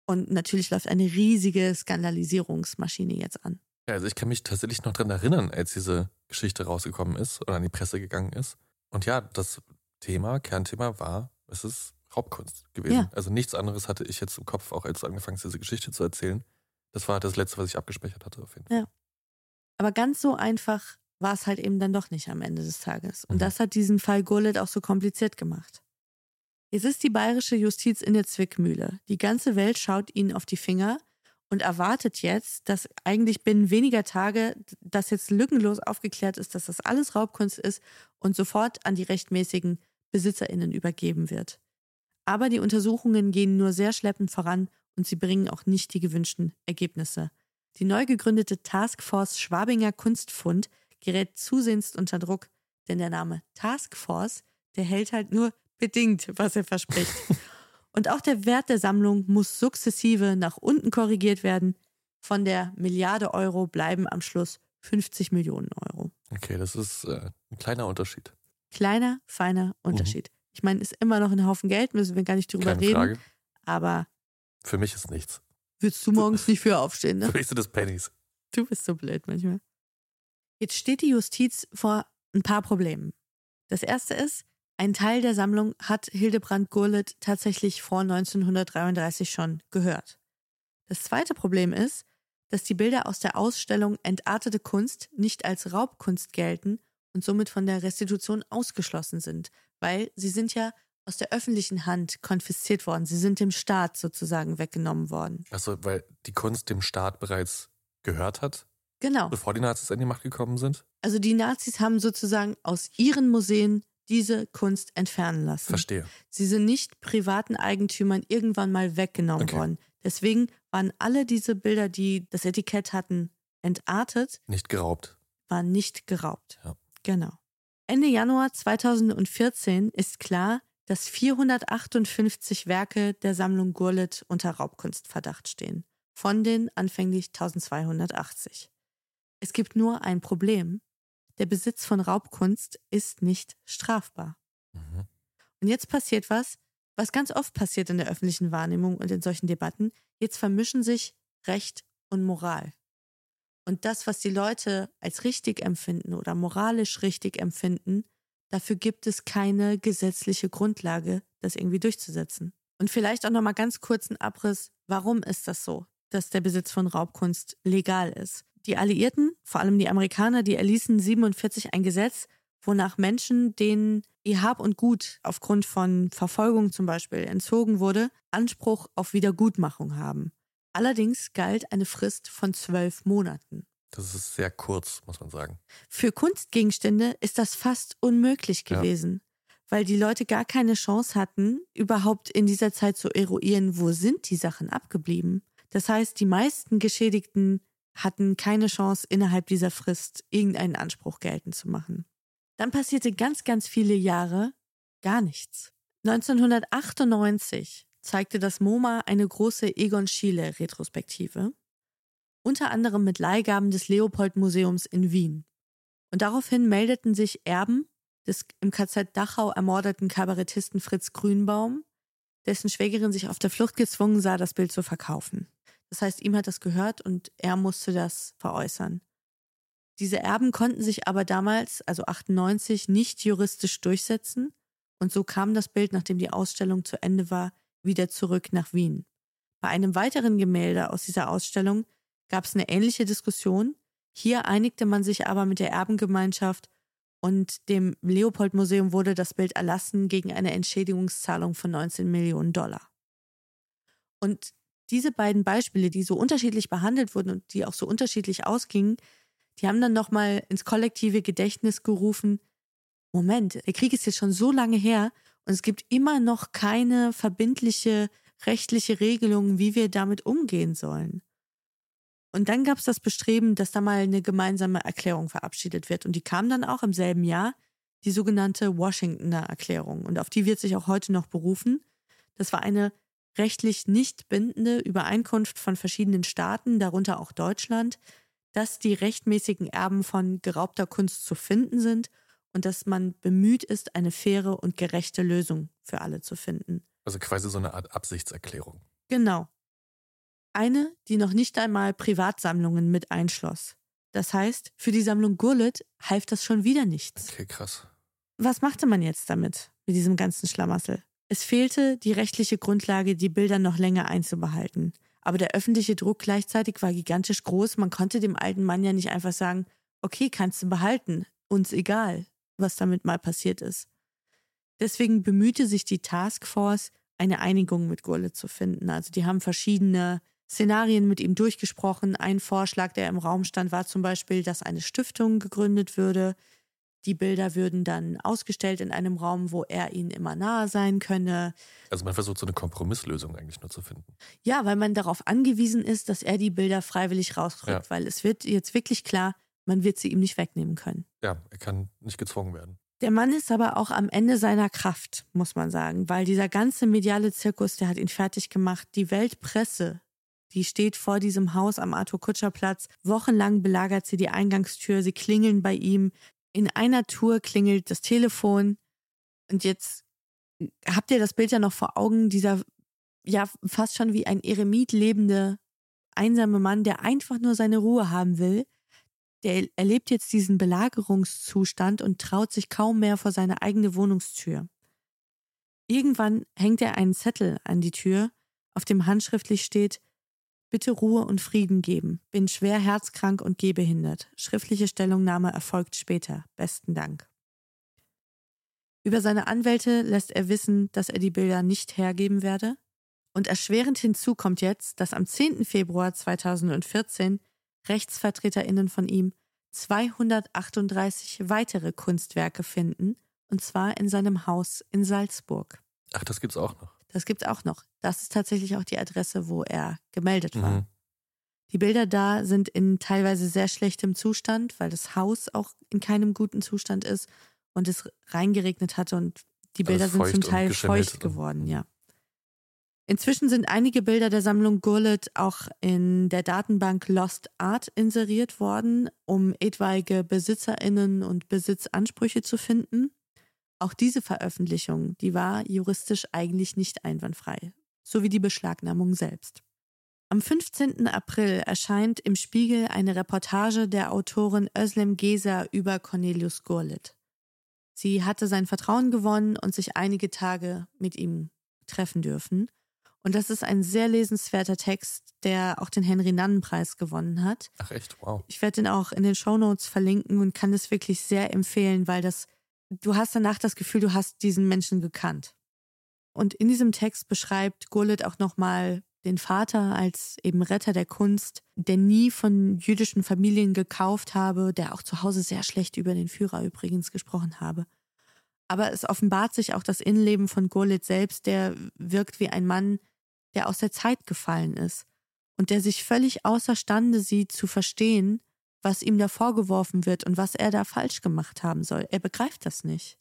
Und natürlich läuft eine riesige Skandalisierungsmaschine jetzt an. Ja, also ich kann mich tatsächlich noch dran erinnern, als diese Geschichte rausgekommen ist oder an die Presse gegangen ist. Und ja, das Thema, Kernthema war, es ist Raubkunst gewesen. Ja. Also nichts anderes hatte ich jetzt im Kopf, auch als du angefangen hast, diese Geschichte zu erzählen. Das war das Letzte, was ich abgespeichert hatte, auf jeden Fall. Ja. Aber ganz so einfach war es halt eben dann doch nicht am Ende des Tages. Und Mhm. das hat diesen Fall Gurlitt auch so kompliziert gemacht. Jetzt ist die bayerische Justiz in der Zwickmühle. Die ganze Welt schaut ihnen auf die Finger und erwartet jetzt, dass eigentlich binnen weniger Tage das jetzt lückenlos aufgeklärt ist, dass das alles Raubkunst ist und sofort an die rechtmäßigen BesitzerInnen übergeben wird. Aber die Untersuchungen gehen nur sehr schleppend voran und sie bringen auch nicht die gewünschten Ergebnisse. Die neu gegründete Taskforce Schwabinger Kunstfund gerät zusehends unter Druck, denn der Name Taskforce, der hält halt nur bedingt, was er verspricht. Und auch der Wert der Sammlung muss sukzessive nach unten korrigiert werden. Von der Milliarde Euro bleiben am Schluss 50 Millionen Euro. Okay, das ist äh, ein kleiner Unterschied. Kleiner, feiner Unterschied. Ich meine, ist immer noch ein Haufen Geld, müssen wir gar nicht drüber Keine reden. Frage. Aber Für mich ist nichts. Würdest du morgens nicht für aufstehen, ne? Mich sind das Pennies. Du bist so blöd manchmal. Jetzt steht die Justiz vor ein paar Problemen. Das erste ist, ein Teil der Sammlung hat Hildebrand Gurlitt tatsächlich vor 1933 schon gehört. Das zweite Problem ist, dass die Bilder aus der Ausstellung Entartete Kunst nicht als Raubkunst gelten und somit von der Restitution ausgeschlossen sind, weil sie sind ja aus der öffentlichen Hand konfisziert worden. Sie sind dem Staat sozusagen weggenommen worden. Achso, weil die Kunst dem Staat bereits gehört hat, Genau. bevor die Nazis an die Macht gekommen sind? Also die Nazis haben sozusagen aus ihren Museen diese Kunst entfernen lassen. Verstehe. Sie sind nicht privaten Eigentümern irgendwann mal weggenommen Okay. worden. Deswegen waren alle diese Bilder, die das Etikett hatten, entartet, Nicht geraubt. waren nicht geraubt. Ja. Genau. Ende Januar 2014 ist klar, dass 458 Werke der Sammlung Gurlitt unter Raubkunstverdacht stehen. Von den anfänglich 1280. Es gibt nur ein Problem. Der Besitz von Raubkunst ist nicht strafbar. Mhm. Und jetzt passiert was, was ganz oft passiert in der öffentlichen Wahrnehmung und in solchen Debatten. Jetzt vermischen sich Recht und Moral. Und das, was die Leute als richtig empfinden oder moralisch richtig empfinden, dafür gibt es keine gesetzliche Grundlage, das irgendwie durchzusetzen. Und vielleicht auch noch mal ganz kurz ein Abriss, warum ist das so, dass der Besitz von Raubkunst legal ist? Die Alliierten, vor allem die Amerikaner, die erließen 47 ein Gesetz, wonach Menschen, denen ihr Hab und Gut aufgrund von Verfolgung zum Beispiel entzogen wurde, Anspruch auf Wiedergutmachung haben. Allerdings galt eine Frist von zwölf Monaten. Das ist sehr kurz, muss man sagen. Für Kunstgegenstände ist das fast unmöglich Ja. gewesen, weil die Leute gar keine Chance hatten, überhaupt in dieser Zeit zu eruieren, wo sind die Sachen abgeblieben. Das heißt, die meisten Geschädigten hatten keine Chance, innerhalb dieser Frist irgendeinen Anspruch geltend zu machen. Dann passierte ganz, ganz viele Jahre gar nichts. 1998 zeigte das MoMA eine große Egon Schiele Retrospektive, unter anderem mit Leihgaben des Leopold Museums in Wien. Und daraufhin meldeten sich Erben des im KZ Dachau ermordeten Kabarettisten Fritz Grünbaum, dessen Schwägerin sich auf der Flucht gezwungen sah, das Bild zu verkaufen. Das heißt, ihm hat das gehört und er musste das veräußern. Diese Erben konnten sich aber damals, also 98, nicht juristisch durchsetzen und so kam das Bild, nachdem die Ausstellung zu Ende war, wieder zurück nach Wien. Bei einem weiteren Gemälde aus dieser Ausstellung gab es eine ähnliche Diskussion. Hier einigte man sich aber mit der Erbengemeinschaft und dem Leopold-Museum wurde das Bild erlassen gegen eine Entschädigungszahlung von 19 Millionen Dollar. Und diese beiden Beispiele, die so unterschiedlich behandelt wurden und die auch so unterschiedlich ausgingen, die haben dann nochmal ins kollektive Gedächtnis gerufen, Moment, der Krieg ist jetzt schon so lange her und es gibt immer noch keine verbindliche rechtliche Regelung, wie wir damit umgehen sollen. Und dann gab es das Bestreben, dass da mal eine gemeinsame Erklärung verabschiedet wird. Und die kam dann auch im selben Jahr, die sogenannte Washingtoner Erklärung. Und auf die wird sich auch heute noch berufen. Das war eine rechtlich nicht bindende Übereinkunft von verschiedenen Staaten, darunter auch Deutschland, dass die rechtmäßigen Erben von geraubter Kunst zu finden sind und dass man bemüht ist, eine faire und gerechte Lösung für alle zu finden. Also quasi so eine Art Absichtserklärung. Genau. Eine, die noch nicht einmal Privatsammlungen mit einschloss. Das heißt, für die Sammlung Gurlitt half das schon wieder nichts. Okay, krass. Was machte man jetzt damit, mit diesem ganzen Schlamassel? Es fehlte die rechtliche Grundlage, die Bilder noch länger einzubehalten. Aber der öffentliche Druck gleichzeitig war gigantisch groß. Man konnte dem alten Mann ja nicht einfach sagen, okay, kannst du behalten, uns egal was damit mal passiert ist. Deswegen bemühte sich die Taskforce, eine Einigung mit Gurle zu finden. Also die haben verschiedene Szenarien mit ihm durchgesprochen. Ein Vorschlag, der im Raum stand, war zum Beispiel, dass eine Stiftung gegründet würde. Die Bilder würden dann ausgestellt in einem Raum, wo er ihnen immer nahe sein könne. Also man versucht so eine Kompromisslösung eigentlich nur zu finden. Ja, weil man darauf angewiesen ist, dass er die Bilder freiwillig rauskriegt, ja. weil es wird jetzt wirklich klar, man wird sie ihm nicht wegnehmen können. Ja, er kann nicht gezwungen werden. Der Mann ist aber auch am Ende seiner Kraft, muss man sagen, weil dieser ganze mediale Zirkus, der hat ihn fertig gemacht. Die Weltpresse, die steht vor diesem Haus am Arthur-Kutscher-Platz. Wochenlang belagert sie die Eingangstür, sie klingeln bei ihm. In einer Tour klingelt das Telefon. Und jetzt habt ihr das Bild ja noch vor Augen, dieser ja fast schon wie ein Eremit lebende, einsame Mann, der einfach nur seine Ruhe haben will der erlebt jetzt diesen Belagerungszustand und traut sich kaum mehr vor seine eigene Wohnungstür. Irgendwann hängt er einen Zettel an die Tür, auf dem handschriftlich steht Bitte Ruhe und Frieden geben. Bin schwer herzkrank und gehbehindert. Schriftliche Stellungnahme erfolgt später. Besten Dank. Über seine Anwälte lässt er wissen, dass er die Bilder nicht hergeben werde. Und erschwerend hinzu kommt jetzt, dass am 10. Februar 2014 RechtsvertreterInnen von ihm 238 weitere Kunstwerke finden, und zwar in seinem Haus in Salzburg. Ach, das gibt's auch noch. Das gibt's auch noch. Das ist tatsächlich auch die Adresse, wo er gemeldet war. Mhm. Die Bilder da sind in teilweise sehr schlechtem Zustand, weil das Haus auch in keinem guten Zustand ist und es reingeregnet hatte und die Bilder sind zum Teil feucht geworden, ja. Inzwischen sind einige Bilder der Sammlung Gurlitt auch in der Datenbank Lost Art inseriert worden, um etwaige BesitzerInnen und Besitzansprüche zu finden. Auch diese Veröffentlichung, die war juristisch eigentlich nicht einwandfrei, so wie die Beschlagnahmung selbst. Am 15. April erscheint im Spiegel eine Reportage der Autorin Özlem Geser über Cornelius Gurlitt. Sie hatte sein Vertrauen gewonnen und sich einige Tage mit ihm treffen dürfen. Und das ist ein sehr lesenswerter Text, der auch den Henry-Nannen-Preis gewonnen hat. Ach echt, wow. Ich werde den auch in den Shownotes verlinken und kann das wirklich sehr empfehlen, weil das, du hast danach das Gefühl, du hast diesen Menschen gekannt. Und in diesem Text beschreibt Gurlitt auch nochmal den Vater als eben Retter der Kunst, der nie von jüdischen Familien gekauft habe, der auch zu Hause sehr schlecht über den Führer übrigens gesprochen habe. Aber es offenbart sich auch das Innenleben von Gurlitt selbst, der wirkt wie ein Mann, der aus der Zeit gefallen ist und der sich völlig außerstande sieht zu verstehen, was ihm da vorgeworfen wird und was er da falsch gemacht haben soll. Er begreift das nicht.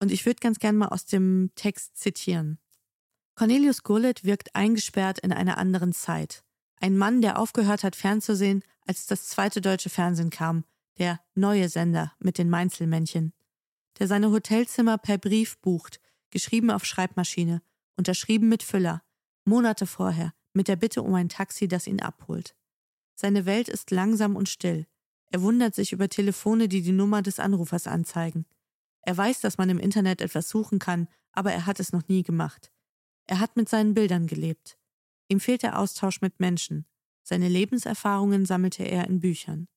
Und ich würde ganz gern mal aus dem Text zitieren. Cornelius Gullet wirkt eingesperrt in einer anderen Zeit. Ein Mann, der aufgehört hat fernzusehen, als das zweite deutsche Fernsehen kam, der neue Sender mit den Mainzelmännchen. Der seine Hotelzimmer per Brief bucht, geschrieben auf Schreibmaschine, unterschrieben mit Füller, Monate vorher, mit der Bitte um ein Taxi, das ihn abholt. Seine Welt ist langsam und still. Er wundert sich über Telefone, die die Nummer des Anrufers anzeigen. Er weiß, dass man im Internet etwas suchen kann, aber er hat es noch nie gemacht. Er hat mit seinen Bildern gelebt. Ihm fehlt der Austausch mit Menschen. Seine Lebenserfahrungen sammelte er in Büchern.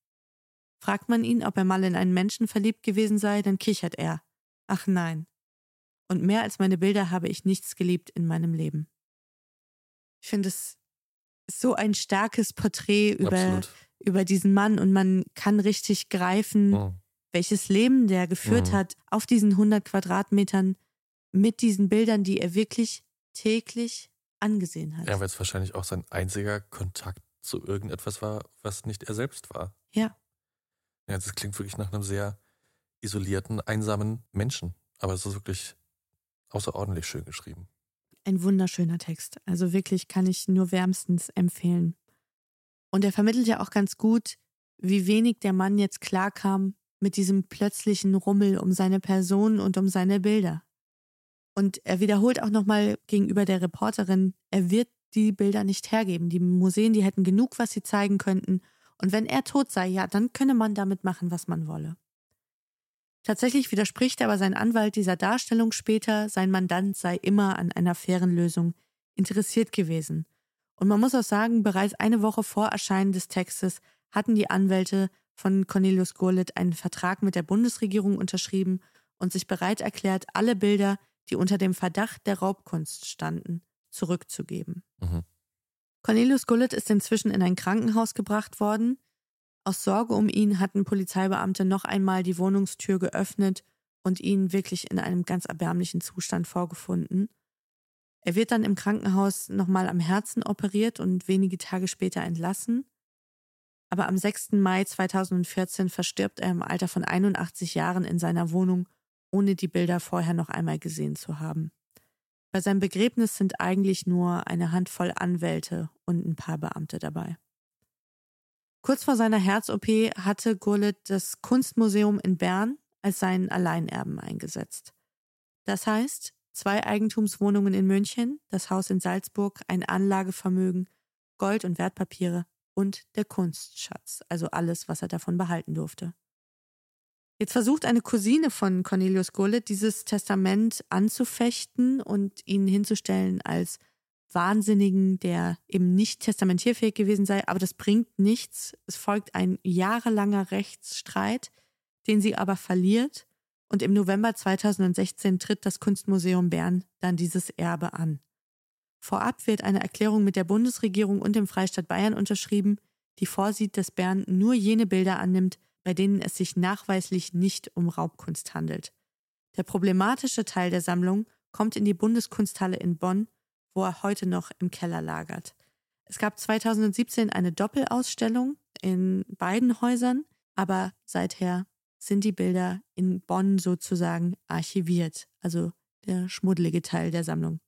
Fragt man ihn, ob er mal in einen Menschen verliebt gewesen sei, dann kichert er. Ach nein. Und mehr als meine Bilder habe ich nichts geliebt in meinem Leben. Ich finde es so ein starkes Porträt über, über diesen Mann und man kann richtig greifen, oh. welches Leben der geführt oh. hat auf diesen 100 Quadratmetern mit diesen Bildern, die er wirklich täglich angesehen hat. Ja, weil es wahrscheinlich auch sein einziger Kontakt zu irgendetwas war, was nicht er selbst war. Ja. Ja, das klingt wirklich nach einem sehr isolierten, einsamen Menschen. Aber es ist wirklich außerordentlich schön geschrieben. Ein wunderschöner Text. Also wirklich kann ich nur wärmstens empfehlen. Und er vermittelt ja auch ganz gut, wie wenig der Mann jetzt klarkam mit diesem plötzlichen Rummel um seine Person und um seine Bilder. Und er wiederholt auch nochmal gegenüber der Reporterin, er wird die Bilder nicht hergeben. Die Museen, die hätten genug, was sie zeigen könnten. Und wenn er tot sei, ja, dann könne man damit machen, was man wolle. Tatsächlich widerspricht aber sein Anwalt dieser Darstellung später, sein Mandant sei immer an einer fairen Lösung interessiert gewesen. Und man muss auch sagen, bereits eine Woche vor Erscheinen des Textes hatten die Anwälte von Cornelius Gurlitt einen Vertrag mit der Bundesregierung unterschrieben und sich bereit erklärt, alle Bilder, die unter dem Verdacht der Raubkunst standen, zurückzugeben. Mhm. Cornelius Gullet ist inzwischen in ein Krankenhaus gebracht worden. Aus Sorge um ihn hatten Polizeibeamte noch einmal die Wohnungstür geöffnet und ihn wirklich in einem ganz erbärmlichen Zustand vorgefunden. Er wird dann im Krankenhaus nochmal am Herzen operiert und wenige Tage später entlassen. Aber am 6. Mai 2014 verstirbt er im Alter von 81 Jahren in seiner Wohnung ohne die Bilder vorher noch einmal gesehen zu haben. Bei seinem Begräbnis sind eigentlich nur eine Handvoll Anwälte und ein paar Beamte dabei. Kurz vor seiner Herz-OP hatte Gurlitt das Kunstmuseum in Bern als seinen Alleinerben eingesetzt. Das heißt, zwei Eigentumswohnungen in München, das Haus in Salzburg, ein Anlagevermögen, Gold und Wertpapiere und der Kunstschatz, also alles, was er davon behalten durfte. Jetzt versucht eine Cousine von Cornelius Gurlitt, dieses Testament anzufechten und ihn hinzustellen als Wahnsinnigen, der eben nicht testamentierfähig gewesen sei, aber das bringt nichts. Es folgt ein jahrelanger Rechtsstreit, den sie aber verliert und im November 2016 tritt das Kunstmuseum Bern dann dieses Erbe an. Vorab wird eine Erklärung mit der Bundesregierung und dem Freistaat Bayern unterschrieben, die vorsieht, dass Bern nur jene Bilder annimmt, bei denen es sich nachweislich nicht um Raubkunst handelt. Der problematische Teil der Sammlung kommt in die Bundeskunsthalle in Bonn, wo er heute noch im Keller lagert. Es gab 2017 eine Doppelausstellung in beiden Häusern, aber seither sind die Bilder in Bonn sozusagen archiviert, also der schmuddelige Teil der Sammlung.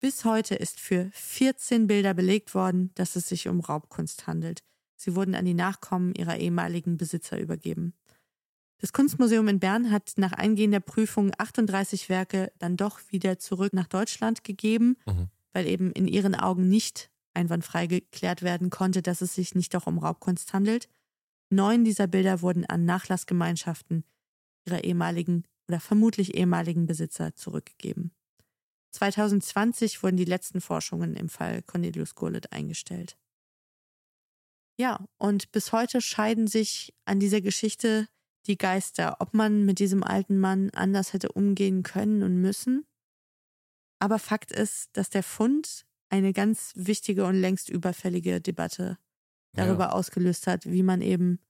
Bis heute ist für 14 Bilder belegt worden, dass es sich um Raubkunst handelt. Sie wurden an die Nachkommen ihrer ehemaligen Besitzer übergeben. Das Kunstmuseum in Bern hat nach eingehender Prüfung 38 Werke dann doch wieder zurück nach Deutschland gegeben, mhm. weil eben in ihren Augen nicht einwandfrei geklärt werden konnte, dass es sich nicht doch um Raubkunst handelt. Neun dieser Bilder wurden an Nachlassgemeinschaften ihrer ehemaligen oder vermutlich ehemaligen Besitzer zurückgegeben. 2020 wurden die letzten Forschungen im Fall Cornelius Gurlitt eingestellt. Ja, und bis heute scheiden sich an dieser Geschichte die Geister, ob man mit diesem alten Mann anders hätte umgehen können und müssen. Aber Fakt ist, dass der Fund eine ganz wichtige und längst überfällige Debatte darüber ja. ausgelöst hat, wie man eben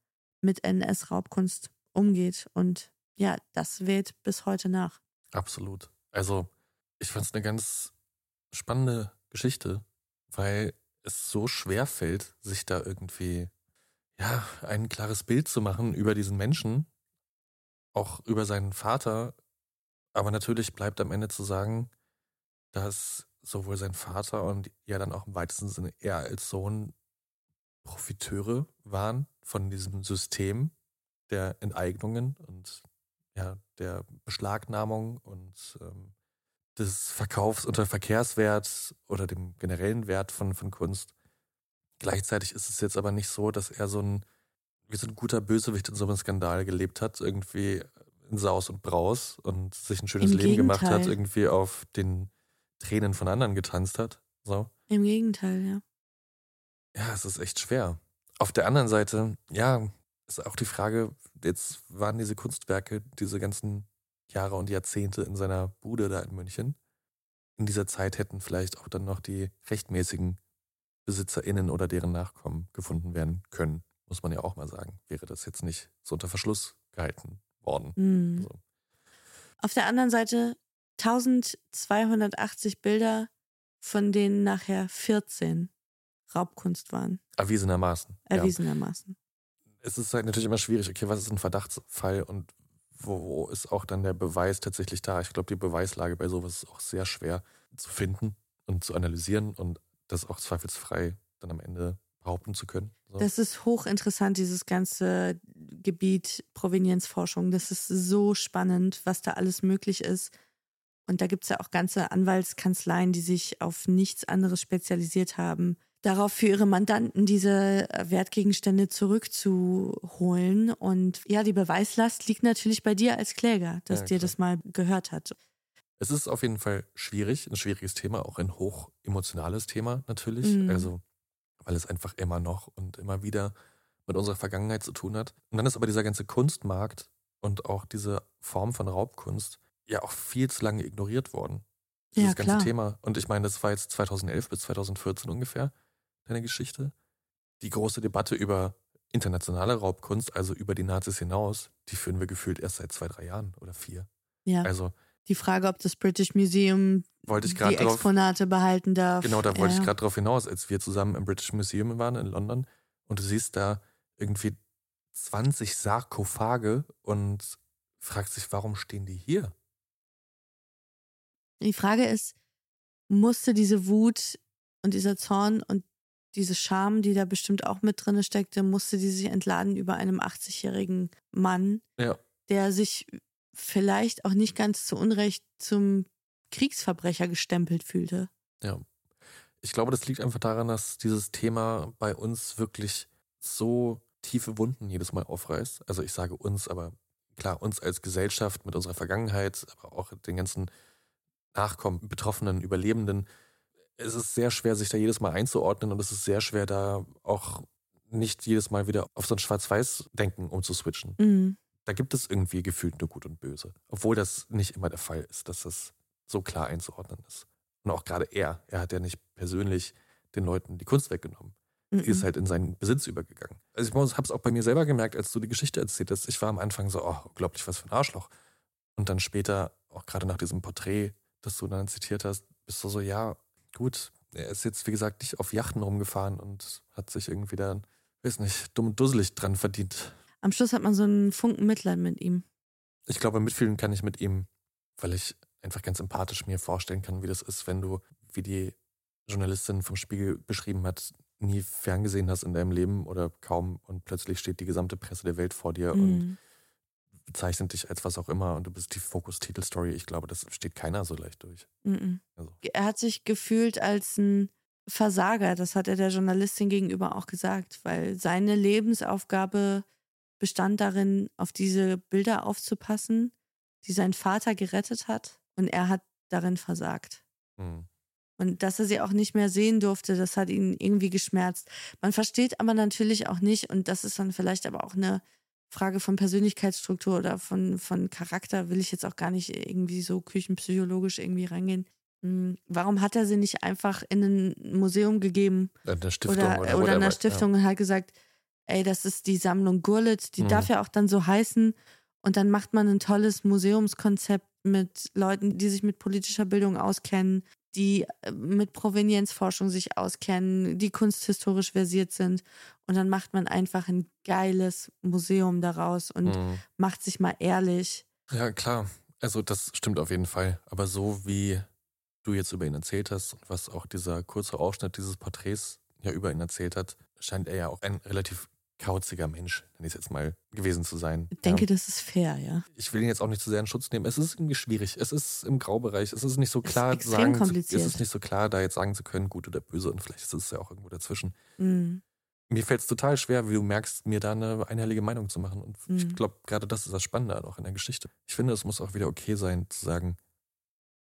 mit NS-Raubkunst umgeht. Und ja, das weht bis heute nach. Absolut. Also, ich fand es eine ganz spannende Geschichte, weil es so schwer fällt, sich da irgendwie ja, ein klares Bild zu machen über diesen Menschen, auch über seinen Vater. Aber natürlich bleibt am Ende zu sagen, dass sowohl sein Vater und ja dann auch im weitesten Sinne er als Sohn Profiteure waren von diesem System der Enteignungen und ja, der Beschlagnahmung und ähm, des Verkaufs unter Verkehrswert oder dem generellen Wert von, von Kunst. Gleichzeitig ist es jetzt aber nicht so, dass er so ein wie so ein guter Bösewicht in so einem Skandal gelebt hat, irgendwie in Saus und Braus und sich ein schönes Im Leben gemacht hat, Gegenteil. irgendwie auf den Tränen von anderen getanzt hat. So. Im Gegenteil, ja. Ja, es ist echt schwer. Auf der anderen Seite, ja, ist auch die Frage, jetzt waren diese Kunstwerke, diese ganzen Jahre und Jahrzehnte in seiner Bude da in München. In dieser Zeit hätten vielleicht auch dann noch die rechtmäßigen BesitzerInnen oder deren Nachkommen gefunden werden können, muss man ja auch mal sagen. Wäre das jetzt nicht so unter Verschluss gehalten worden. Mhm. So. Auf der anderen Seite 1280 Bilder, von denen nachher 14 Raubkunst waren, Erwiesenermaßen. Ja. erwiesenermaßen. es ist halt natürlich immer schwierig, okay, was ist ein Verdachtsfall und wo, wo ist auch dann der Beweis tatsächlich da? Ich glaube, die Beweislage bei sowas ist auch sehr schwer zu finden und zu analysieren und das auch zweifelsfrei dann am Ende behaupten zu können. So. Das ist hochinteressant, dieses ganze Gebiet Provenienzforschung. Das ist so spannend, was da alles möglich ist. Und da gibt es ja auch ganze Anwaltskanzleien, die sich auf nichts anderes spezialisiert haben, darauf für ihre Mandanten diese Wertgegenstände zurückzuholen. Und ja, die Beweislast liegt natürlich bei dir als Kläger, dass Ja, dir das mal gehört hat. Es ist auf jeden Fall schwierig, ein schwieriges Thema, auch ein hoch emotionales Thema natürlich. Mhm. Also, weil es einfach immer noch und immer wieder mit unserer Vergangenheit zu tun hat. Und dann ist aber dieser ganze Kunstmarkt und auch diese Form von Raubkunst ja auch viel zu lange ignoriert worden. Dieses Ja, ganze. Thema. Und ich meine, das war jetzt 2011 bis 2014 ungefähr deine Geschichte. Die große Debatte über internationale Raubkunst, also über die Nazis hinaus, die führen wir gefühlt erst seit zwei, drei Jahren oder vier. Ja. Also die Frage, ob das British Museum die drauf. Exponate behalten darf. Genau, da wollte ja. ich gerade drauf hinaus, als wir zusammen im British Museum waren in London und du siehst da irgendwie 20 Sarkophage und fragst dich, warum stehen die hier? Die Frage ist, musste diese Wut und dieser Zorn und diese Scham, die da bestimmt auch mit drin steckte, musste die sich entladen über einem 80-jährigen Mann, Ja. der sich vielleicht auch nicht ganz zu Unrecht zum Kriegsverbrecher gestempelt fühlte. Ja. Ich glaube, das liegt einfach daran, dass dieses Thema bei uns wirklich so tiefe Wunden jedes Mal aufreißt. Also ich sage uns, aber klar, uns als Gesellschaft mit unserer Vergangenheit, aber auch den ganzen Nachkommen, Betroffenen, Überlebenden. Es ist sehr schwer, sich da jedes Mal einzuordnen und es ist sehr schwer, da auch nicht jedes Mal wieder auf so ein Schwarz-Weiß-Denken umzuswitchen. Mhm. Da gibt es irgendwie gefühlt nur Gut und Böse. Obwohl das nicht immer der Fall ist, dass das so klar einzuordnen ist. Und auch gerade er, er hat ja nicht persönlich den Leuten die Kunst weggenommen. Die ist Mhm. halt in seinen Besitz übergegangen. Also ich habe es auch bei mir selber gemerkt, als du die Geschichte erzählt hast. Ich war am Anfang so, oh, unglaublich, was für ein Arschloch. Und dann später, auch gerade nach diesem Porträt, das du dann zitiert hast, bist du so, ja, gut, er ist jetzt, wie gesagt, nicht auf Yachten rumgefahren und hat sich irgendwie dann, weiß nicht, dumm und dusselig dran verdient. Am Schluss hat man so einen Funken Mitleid mit ihm. Ich glaube, mitfühlen kann ich mit ihm, weil ich einfach ganz empathisch mir vorstellen kann, wie das ist, wenn du, wie die Journalistin vom Spiegel beschrieben hat, nie ferngesehen hast in deinem Leben oder kaum und plötzlich steht die gesamte Presse der Welt vor dir und Mhm. Bezeichnet dich als was auch immer und du bist die Fokus-Titelstory. Ich glaube, das steht keiner so leicht durch. Mhm. Also. Er hat sich gefühlt als ein Versager, das hat er der Journalistin gegenüber auch gesagt, weil seine Lebensaufgabe bestand darin, auf diese Bilder aufzupassen, die sein Vater gerettet hat und er hat darin versagt. Hm. Und dass er sie auch nicht mehr sehen durfte, das hat ihn irgendwie geschmerzt. Man versteht aber natürlich auch nicht, und das ist dann vielleicht aber auch eine Frage von Persönlichkeitsstruktur oder von, von Charakter, will ich jetzt auch gar nicht irgendwie so küchenpsychologisch irgendwie reingehen. Hm, Warum hat er sie nicht einfach in ein Museum gegeben Eine Stiftung oder, oder, oder, einer Stiftung und hat gesagt, ey, das ist die Sammlung Gurlitt, die Mhm. darf ja auch dann so heißen. Und dann macht man ein tolles Museumskonzept mit Leuten, die sich mit politischer Bildung auskennen, die äh, mit Provenienzforschung sich auskennen, die kunsthistorisch versiert sind. Und dann macht man einfach ein geiles Museum daraus und Ja. Hm. macht sich mal ehrlich. Ja, klar. Also das stimmt auf jeden Fall. Aber so wie du jetzt über ihn erzählt hast und was auch dieser kurze Ausschnitt dieses Porträts ja über ihn erzählt hat, scheint er ja auch ein relativ kauziger Mensch, nenne ich es jetzt mal, gewesen zu sein. Ich denke, ja. das ist fair, ja. Ich will ihn jetzt auch nicht zu sehr in Schutz nehmen. Es ist irgendwie schwierig. Es ist im Graubereich. Es ist nicht so Es ist klar sagen, zu, es ist nicht so klar, da jetzt sagen zu können, gut oder böse und vielleicht ist es ja auch irgendwo dazwischen. Mhm. mir fällt es total schwer, wie du merkst, mir da eine einhellige Meinung zu machen. Und ich Mhm. glaube, gerade das ist das Spannende auch in der Geschichte. Ich finde, es muss auch wieder okay sein, zu sagen,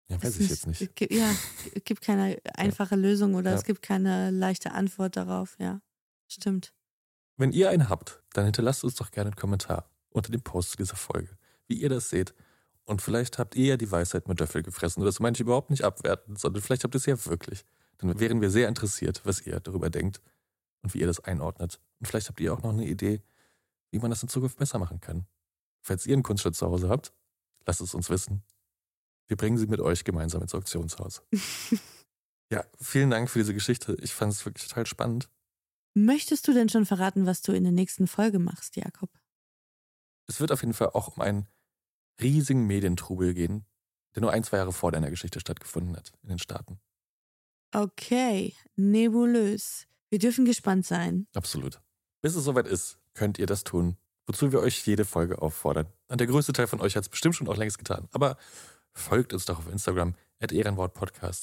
ja, weiß Es ich jetzt nicht. Es gibt, ja, es gibt keine einfache Lösung oder Ja. es gibt keine leichte Antwort darauf. Ja, stimmt. Wenn ihr einen habt, dann hinterlasst uns doch gerne einen Kommentar unter dem Post zu dieser Folge, wie ihr das seht. Und vielleicht habt ihr ja die Weisheit mit Löffel gefressen. Und das meine ich überhaupt nicht abwertend, sondern vielleicht habt ihr es ja wirklich. Dann wären wir sehr interessiert, was ihr darüber denkt und wie ihr das einordnet. Und vielleicht habt ihr auch noch eine Idee, wie man das in Zukunft besser machen kann. Falls ihr einen Kunstschutz zu Hause habt, lasst es uns wissen. Wir bringen sie mit euch gemeinsam ins Auktionshaus. ja, vielen Dank für diese Geschichte. Ich fand es wirklich total spannend. Möchtest du denn schon verraten, was du in der nächsten Folge machst, Jakob? Es wird auf jeden Fall auch um einen riesigen Medientrubel gehen, der nur ein, zwei Jahre vor deiner Geschichte stattgefunden hat in den Staaten. Okay, nebulös. Wir dürfen gespannt sein. Absolut. Bis es soweit ist, könnt ihr das tun, wozu wir euch jede Folge auffordern. Und der größte Teil von euch hat es bestimmt schon auch längst getan. Aber folgt uns doch auf Instagram, at Ehrenwort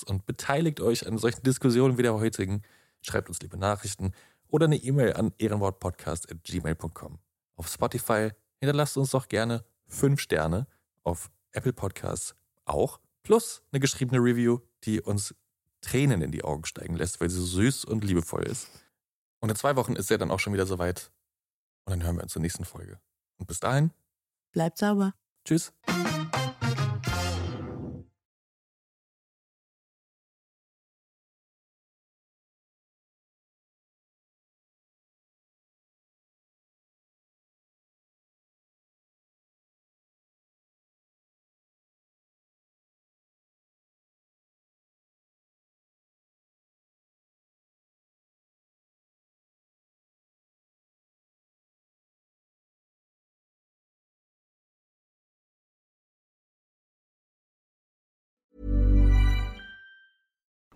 und beteiligt euch an solchen Diskussionen wie der heutigen. Schreibt uns liebe Nachrichten oder eine E-Mail an ehrenwortpodcast.gmail.com. Auf Spotify hinterlasst uns doch gerne fünf Sterne, auf Apple Podcasts auch, plus eine geschriebene Review, die uns Tränen in die Augen steigen lässt, weil sie so süß und liebevoll ist. Und in zwei Wochen ist er dann auch schon wieder soweit. Und dann hören wir uns zur nächsten Folge. Und bis dahin, Bleibt sauber. tschüss.